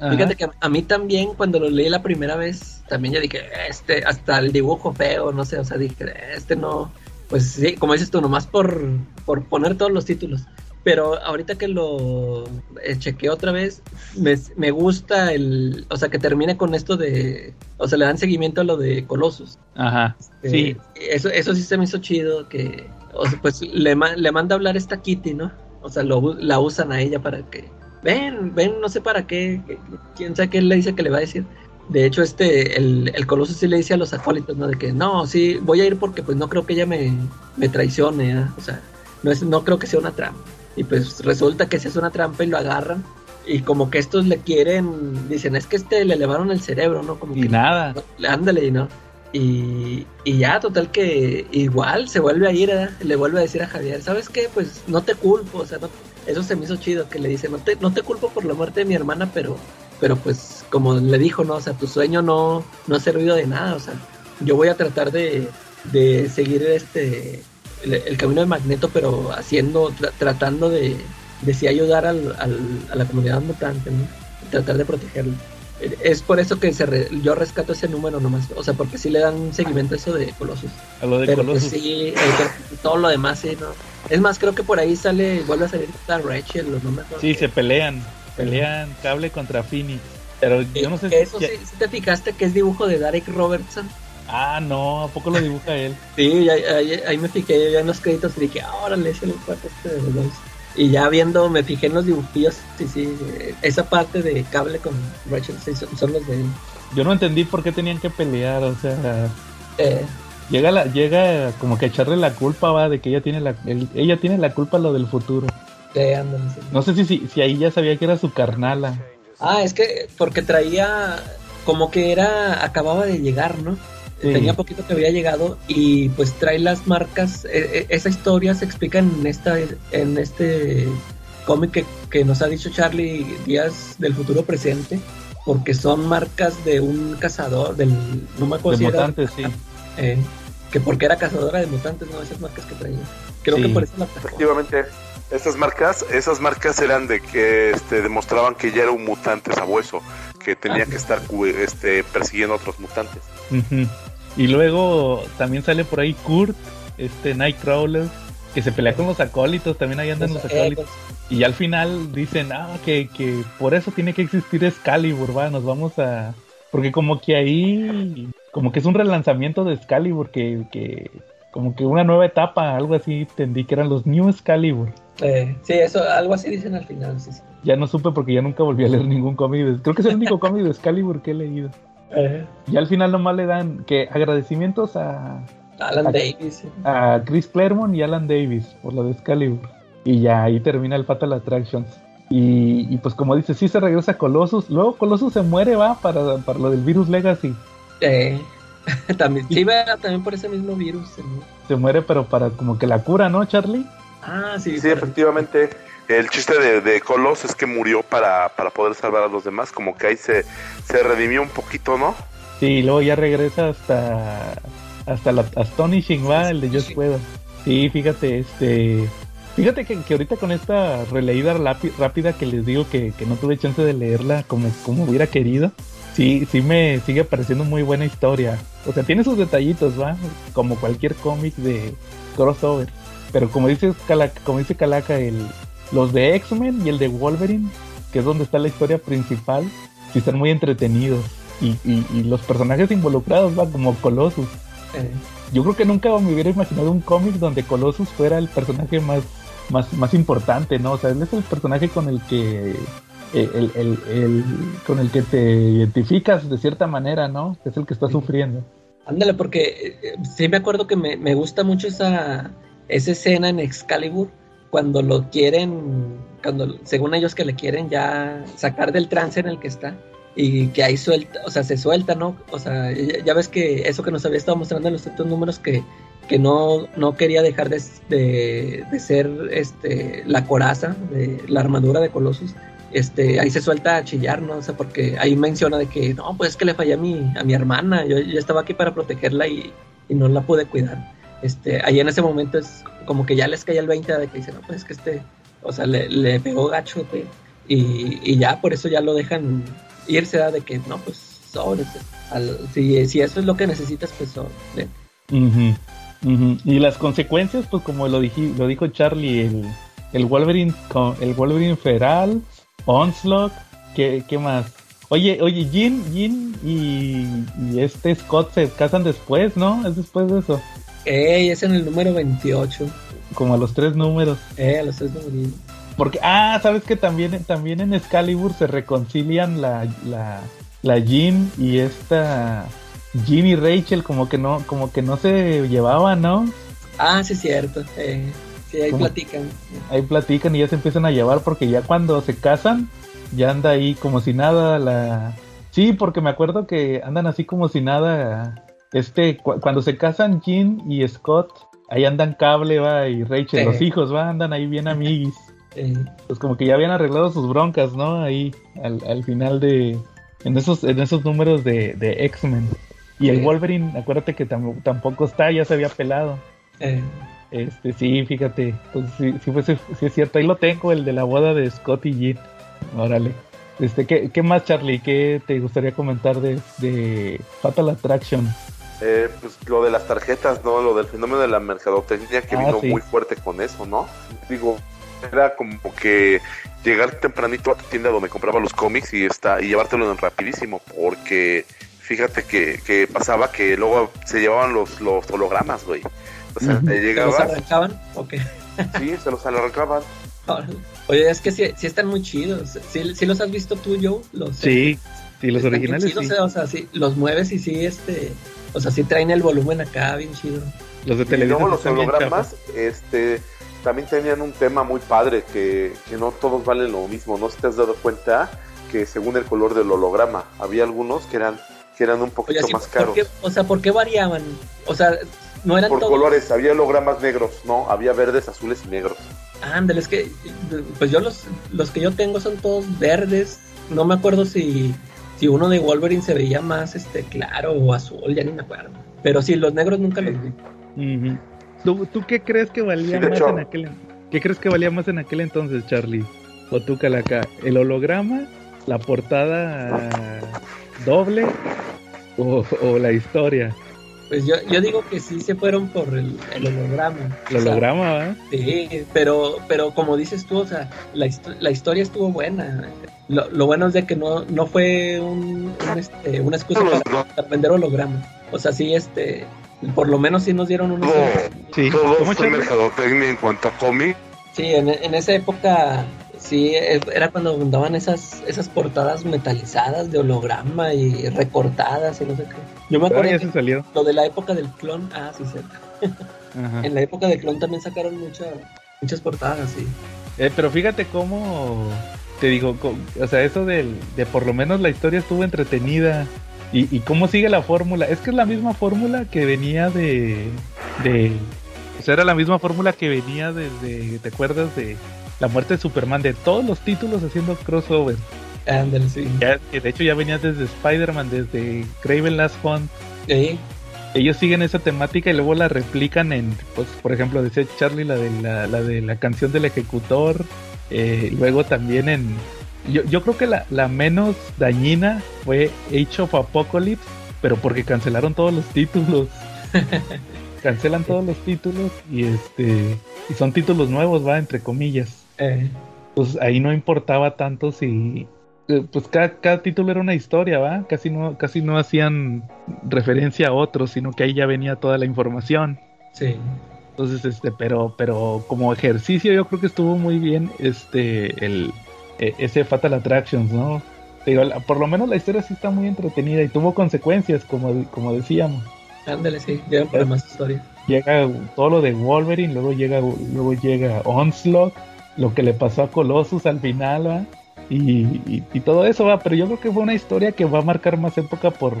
Ajá. Fíjate que a mí también, cuando lo leí la primera vez, también ya dije, este, hasta el dibujo feo, no sé, o sea, dije, este no, pues sí, como dices tú, nomás por, por poner todos los títulos. Pero ahorita que lo eh, chequeé otra vez, me, me gusta el, o sea, que termine con esto de, o sea, le dan seguimiento a lo de Colossus. Ajá. Eh, Sí. Eso, eso sí se me hizo chido, que, o sea, pues le, le manda a hablar esta Kitty, ¿no? O sea, lo, la usan a ella para que, ven, ven, no sé para qué, que- quién sabe qué le dice que le va a decir. De hecho, este, el, el Coloso sí le dice a los acólitos, ¿no? De que, no, sí, voy a ir porque pues no creo que ella me, me traicione, ¿ah? O sea, no, es, no creo que sea una trampa. Y pues resulta que sí es una trampa y lo agarran. Y como que estos le quieren, dicen, es que este le elevaron el cerebro, ¿no? Como Y que, nada. Ándale, y no. Y, ya, total que igual se vuelve a ir, ¿eh? le vuelve a decir a Javier, ¿sabes qué? Pues no te culpo, o sea, eso se me hizo chido, que le dice, no te, no te culpo por la muerte de mi hermana, pero, pero pues como le dijo, ¿no? O sea, tu sueño no, no ha servido de nada, o sea, yo voy a tratar de, de seguir este, el, camino de Magneto, pero haciendo, tra- tratando de, de sí ayudar al, al- a la comunidad mutante, ¿no? Tratar de protegerlo. Es por eso que se re- yo rescato ese número nomás, o sea, porque sí le dan seguimiento a eso de Colossus. A lo de Pero pues Colossus. sí, todo lo demás sí, ¿no? Es más, creo que por ahí sale, vuelve a salir Rachel, o no me acuerdo. Sí, se pelean. Pelean cable contra Phoenix. Pero yo no sé que si. eso sí, sí te fijaste que es dibujo de Derek Robertson. Ah, no, ¿a poco lo dibuja él? Sí, ahí, ahí- ahí me fijé ya en los créditos y dije, ah, órale, es el cuarto este de los dos. Y ya viendo, me fijé en los dibujillos, sí, sí, esa parte de cable con Rachel, sí, son, son los de él. Yo no entendí por qué tenían que pelear, o sea, Eh, llega la, llega como que a echarle la culpa, va, de que ella tiene la, el- ella tiene la culpa lo del futuro. eh, ándale, sí. No sé si, si, si ahí ya sabía que era su carnala. Ah, es que porque traía como que era acababa de llegar, ¿no? Sí. Tenía poquito que había llegado y pues trae las marcas. e- e- esa historia se explica en esta en este cómic que, que nos ha dicho Charlie Díaz del futuro presente, porque son marcas de un cazador del no me acuerdo De si era, sí. eh, que porque era cazadora de mutantes, no esas marcas que traía. Creo Sí. que por eso la atacó. Efectivamente, estas marcas, esas marcas eran de que este, demostraban que ya era un mutante sabueso, que tenía que estar este, persiguiendo a otros mutantes. Ujú. Y luego también sale por ahí Kurt, este Nightcrawler, que se pelea con los acólitos, también ahí andan los acólitos. Y al final dicen, ah, que, que por eso tiene que existir Excalibur, va, nos vamos a... Porque como que ahí, como que es un relanzamiento de Excalibur, que, que como que una nueva etapa, algo así, entendí que eran los New Excalibur. Eh, sí, eso, algo así dicen al final, sí, sí. Ya no supe porque ya nunca volví a leer ningún cómic. Creo que es el único cómic de Excalibur que he leído. Eh, Y al final nomás le dan que agradecimientos a, Alan. Davis. a Chris Claremont y Alan Davis por lo de Excalibur. Y ya ahí termina el Fatal Attractions. Y, y pues como dice, sí se regresa Colossus. Luego Colossus se muere, va, para, para lo del virus Legacy. Eh, también, sí, va también por ese mismo virus. ¿no? Se muere, pero para como que la cura, ¿no, Charlie? Ah, sí. Sí, efectivamente. El chiste de, de Colos es que murió para, para poder salvar a los demás, como que ahí se, se redimió un poquito, ¿no? Sí, y luego ya regresa hasta hasta la Astonishing, va, el de Josh Whedon. Sí, fíjate, este... Fíjate que, que ahorita con esta releída rápida que les digo que, que no tuve chance de leerla como, como hubiera querido, sí, sí me sigue pareciendo muy buena historia. O sea, tiene sus detallitos, ¿va? Como cualquier cómic de crossover. Pero como dice Calaca, como dice Calaca, el, los de X-Men y el de Wolverine, que es donde está la historia principal, sí están muy entretenidos. Y, y, y los personajes involucrados, ¿va? Como Colossus. Eh, Yo creo que nunca me hubiera imaginado un cómic donde Colossus fuera el personaje más, más, más importante, ¿no? O sea, él es el personaje con el que eh, el, el- el- con el que te identificas de cierta manera, ¿no? Es el que está sufriendo. ándale, porque eh, sí me acuerdo que me, me gusta mucho esa, esa escena en Excalibur cuando lo quieren, cuando según ellos que le quieren ya sacar del trance en el que está y que ahí suelta, o sea, se suelta, ¿no? O sea, ya, ves que eso que nos había estado mostrando en los otros números que, que no, no quería dejar de, de, de ser este, la coraza de la armadura de Colossus. Este, ahí se suelta a chillar, ¿no? O sea, porque ahí menciona de que, no, pues es que le fallé a mi, a mi hermana, yo, yo estaba aquí para protegerla y, y no la pude cuidar. Este, ahí en ese momento es como que ya les cae el 20 de que dice, no, pues es que este, o sea, le, pegó gacho, y, y ya por eso ya lo dejan irse, ¿verdad? de que, no, pues, sobres, al- si, si eso es lo que necesitas, pues, sobre. Y las consecuencias, pues como lo, diji- lo dijo Charlie, el, el Wolverine el Wolverine feral, Onslaught, ¿qué, qué más? Oye, oye, Jean y, y este Scott se casan después, ¿no? Es después de eso, Ey, es en el número 28, como a los tres números. eh, a los tres numeritos. Porque, ah, sabes que también, también en Excalibur se reconcilian la, la, la Jean y esta Jean y Rachel como que no, como que no se llevaban, ¿no? Ah, sí, es cierto, eh, sí, ahí ¿Cómo? platican. ahí platican y ya se empiezan a llevar porque ya cuando se casan ya anda ahí como si nada la sí porque me acuerdo que andan así como si nada este cu- cuando se casan Jean y Scott ahí andan cable va y Rachel Sí. los hijos va andan ahí bien amiguis Eh, pues como que ya habían arreglado sus broncas no ahí al, al final de en esos en esos números de, de X-Men y el. Wolverine acuérdate que tam- tampoco está ya se había pelado eh, este, sí, fíjate. Entonces, sí, sí, fue- sí, sí es cierto. Ahí lo tengo, el de la boda de Scott y Jean. Órale. Este, ¿qué, qué más, Charlie? ¿Qué te gustaría comentar de, de Fatal Attraction? Eh, pues lo de las tarjetas, ¿no? Lo del fenómeno de la mercadotecnia que Ah, vino sí. muy fuerte con eso, ¿no? Digo, era como que llegar tempranito a tu tienda donde compraba los cómics y está y llevártelo en rapidísimo, porque fíjate que, que pasaba que luego se llevaban los, los hologramas, güey. O sea, te ¿se los llegabas, arrancaban? Ok. sí, se los arrancaban. Oye, es que sí, sí están muy chidos. ¿Sí, sí los has visto tú, Joe? Los, Sí, sí, los originales chidos, sí. eh, O sea, sí, los mueves y sí, este... O sea, sí traen el volumen acá bien chido. Los de Y televisión luego los hologramas, este, también tenían un tema muy padre, que, que no todos valen lo mismo. No si te has dado cuenta que según el color del holograma, había algunos que eran, que eran un Oye, poquito más ¿por caros. qué- o sea, ¿por qué variaban? O sea, no eran Por todos... colores, había hologramas negros, no, había verdes, azules y negros. Ándale, es que... Pues yo los, los que yo tengo son todos verdes. No me acuerdo si... Si uno de Wolverine se veía más este claro o azul, ya ni me acuerdo. Pero sí, los negros nunca los vi. ¿Tú, ¿Tú qué crees que valía Sí, más hecho. en aquel ¿Qué crees que valía más en aquel entonces, Charlie? ¿O tú, Calaca? ¿El holograma? ¿La portada doble? ¿O, o la historia? Pues yo, yo digo que sí se fueron por el, el holograma. El O sea, holograma, ¿va? Sí, pero, pero como dices tú, o sea, la, histo- la historia estuvo buena. Lo, lo bueno es de que no, no fue un, un, este, una excusa para, para vender hologramas. O sea, sí, este, por lo menos sí nos dieron un... todo, Sí. todo ¿Cómo, fue mercadotecnia en cuanto a cómic. Sí, en, en esa época, sí, eh, era cuando abundaban esas, esas portadas metalizadas de holograma y recortadas y no sé qué. Yo me acuerdo ya se salió. lo de la época del clon, ah, sí, sí. Ajá. En la época del clon también sacaron mucha, muchas portadas, sí. Eh, pero fíjate cómo te digo, o sea, eso del, de por lo menos la historia estuvo entretenida y, y cómo sigue la fórmula. Es que es la misma fórmula que venía de, de, o sea, era la misma fórmula que venía desde, ¿te acuerdas de la muerte de Superman? De todos los títulos haciendo crossover. Ándale, sí. Ya, que de hecho ya venía desde Spider-Man, desde Craven Last Hunt. Sí, ellos siguen esa temática y luego la replican en, pues, por ejemplo, decía Charlie la de la, la de la canción del ejecutor, eh, luego también en, Yo, yo creo que la, la menos dañina fue Age of Apocalypse, pero porque cancelaron todos los títulos. Cancelan todos los títulos y este y son títulos nuevos, va, entre comillas. Eh, Pues ahí no importaba tanto si eh, pues cada, cada título era una historia, va, casi no casi no hacían referencia a otros, sino que ahí ya venía toda la información. sí. Entonces, este, pero, pero como ejercicio yo creo que estuvo muy bien este el e- ese Fatal Attractions, ¿no? Digo, la- por lo menos la historia sí está muy entretenida y tuvo consecuencias, como, como decíamos. Ándale, sí. Para más historia. Llega todo lo de Wolverine, luego llega, luego llega Onslaught, lo que le pasó a Colossus al final, ¿va? Y, y, y todo eso va, pero yo creo que fue una historia que va a marcar más época por,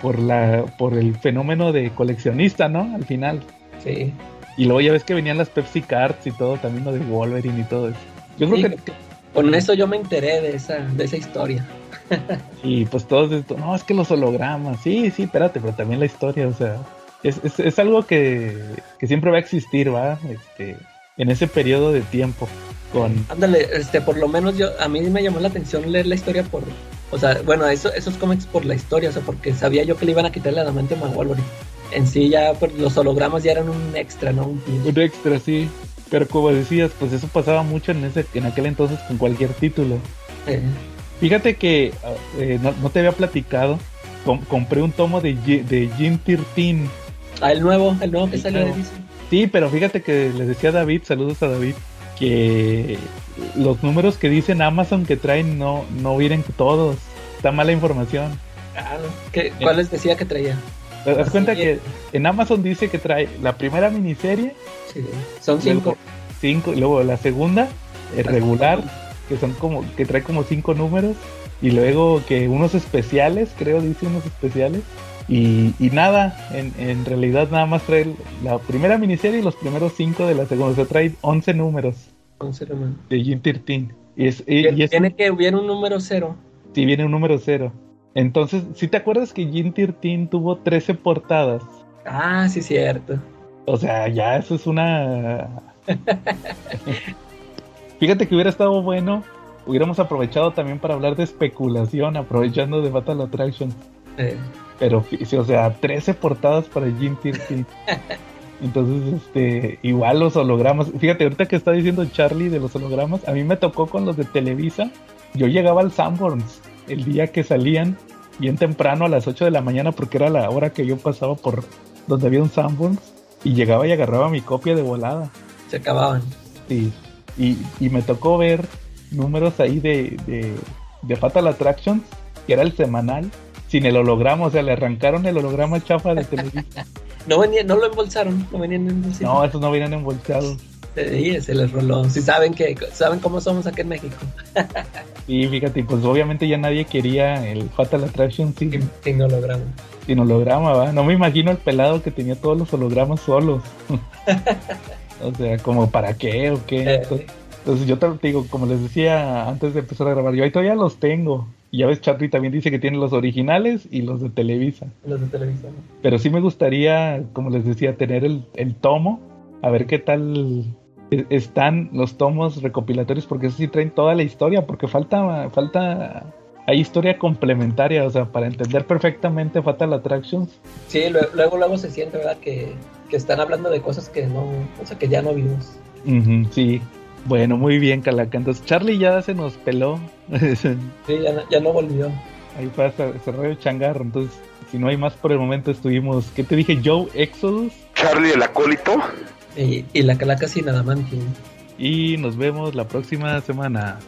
por la, por el fenómeno de coleccionista, ¿no? Al final. Sí. Y luego ya ves que venían las Pepsi Cards y todo, también lo de Wolverine y todo eso. Yo creo Sí, que, que- Con eso yo me enteré de esa, de esa historia. y pues todos esto, no, es que los hologramas, sí, sí, espérate, pero también la historia, o sea, es, es, es algo que, que siempre va a existir, ¿va? Este, en ese periodo de tiempo, con, Ándale, este, por lo menos yo, a mí me llamó la atención leer la historia por, o sea, bueno, eso, esos cómics por la historia, o sea, porque sabía yo que le iban a quitar el adamantium a Wolverine. En sí ya, pues, los hologramas ya eran un extra, ¿no? Un extra, sí. Pero como decías, pues eso pasaba mucho en ese, en aquel entonces con cualquier título. Eh, Fíjate que eh, no, no te había platicado, com- compré un tomo de, de Jim 13 ah, el nuevo, el nuevo que Sí, salió de. Sí, pero fíjate que les decía a David, saludos a David, que los números que dicen Amazon que traen no, no vienen todos. Está mala información. Ah, ¿qué- ¿Cuáles decía que traía? ¿Te das cuenta que en Amazon dice que trae la primera miniserie, Sí, son cinco. luego cinco, y luego la segunda, eh, regular, que son como, que trae como cinco números, y luego que unos especiales, creo dice unos especiales, y, y nada, en, en realidad nada más trae la primera miniserie y los primeros cinco de la segunda, o sea, trae 11 números. Once nomás. de Jim 13. Y es, y, y es- Tiene que hubiera un número cero. sí, viene un número cero. Entonces, si te acuerdas que Jim 13 tuvo 13 portadas? Ah, sí, cierto. O sea, ya eso es una... Fíjate que hubiera estado bueno. Hubiéramos aprovechado también para hablar de especulación, aprovechando de Fatal Attraction. Eh, Pero, sí, o sea, 13 portadas para Jim 13. Entonces, este, igual los hologramas. Fíjate, ahorita que está diciendo Charlie de los hologramas, a mí me tocó con los de Televisa. Yo llegaba al Sanborns el día que salían, bien temprano a las 8 de la mañana, porque era la hora que yo pasaba por donde había un Sanborns, y llegaba y agarraba mi copia de volada. se acababan. Sí. Y, y me tocó ver números ahí de, de, de Fatal Attractions, que era el semanal, sin el holograma, o sea, le arrancaron el holograma chafa de Televisa. No venía, no lo embolsaron, no venían en bolsito. No, esos no vienen embolsados. Sí, se les roló. Si saben que, saben cómo somos aquí en México. Y fíjate, pues obviamente ya nadie quería el Fatal Attraction sin, Sin, sin holograma. sin holograma, ¿va? No me imagino el pelado que tenía todos los hologramas solos. o sea, como para qué o qué. Eh, Entonces, entonces yo te te digo, como les decía antes de empezar a grabar, yo ahí todavía los tengo. Y ya ves, Charlie también dice que tiene los originales y los de Televisa. los de televisión. Pero sí me gustaría, como les decía, tener el, el tomo, a ver qué tal e- están los tomos recopilatorios, porque eso sí traen toda la historia, porque falta, falta, hay historia complementaria, o sea, para entender perfectamente Fatal Attractions. Sí, luego, luego, luego se siente, ¿verdad? Que, que están hablando de cosas que no, o sea, que ya no vimos. Sí, bueno, muy bien, Calaca. Entonces, Charlie ya se nos peló. Sí, ya, no- ya no volvió. Ahí fue hasta cerrar el changarro. Entonces, si no hay más por el momento, estuvimos, ¿qué te dije? Joe Exodus. Charlie el acólito. Y, y la calaca sin adamantium. Y nos vemos la próxima semana.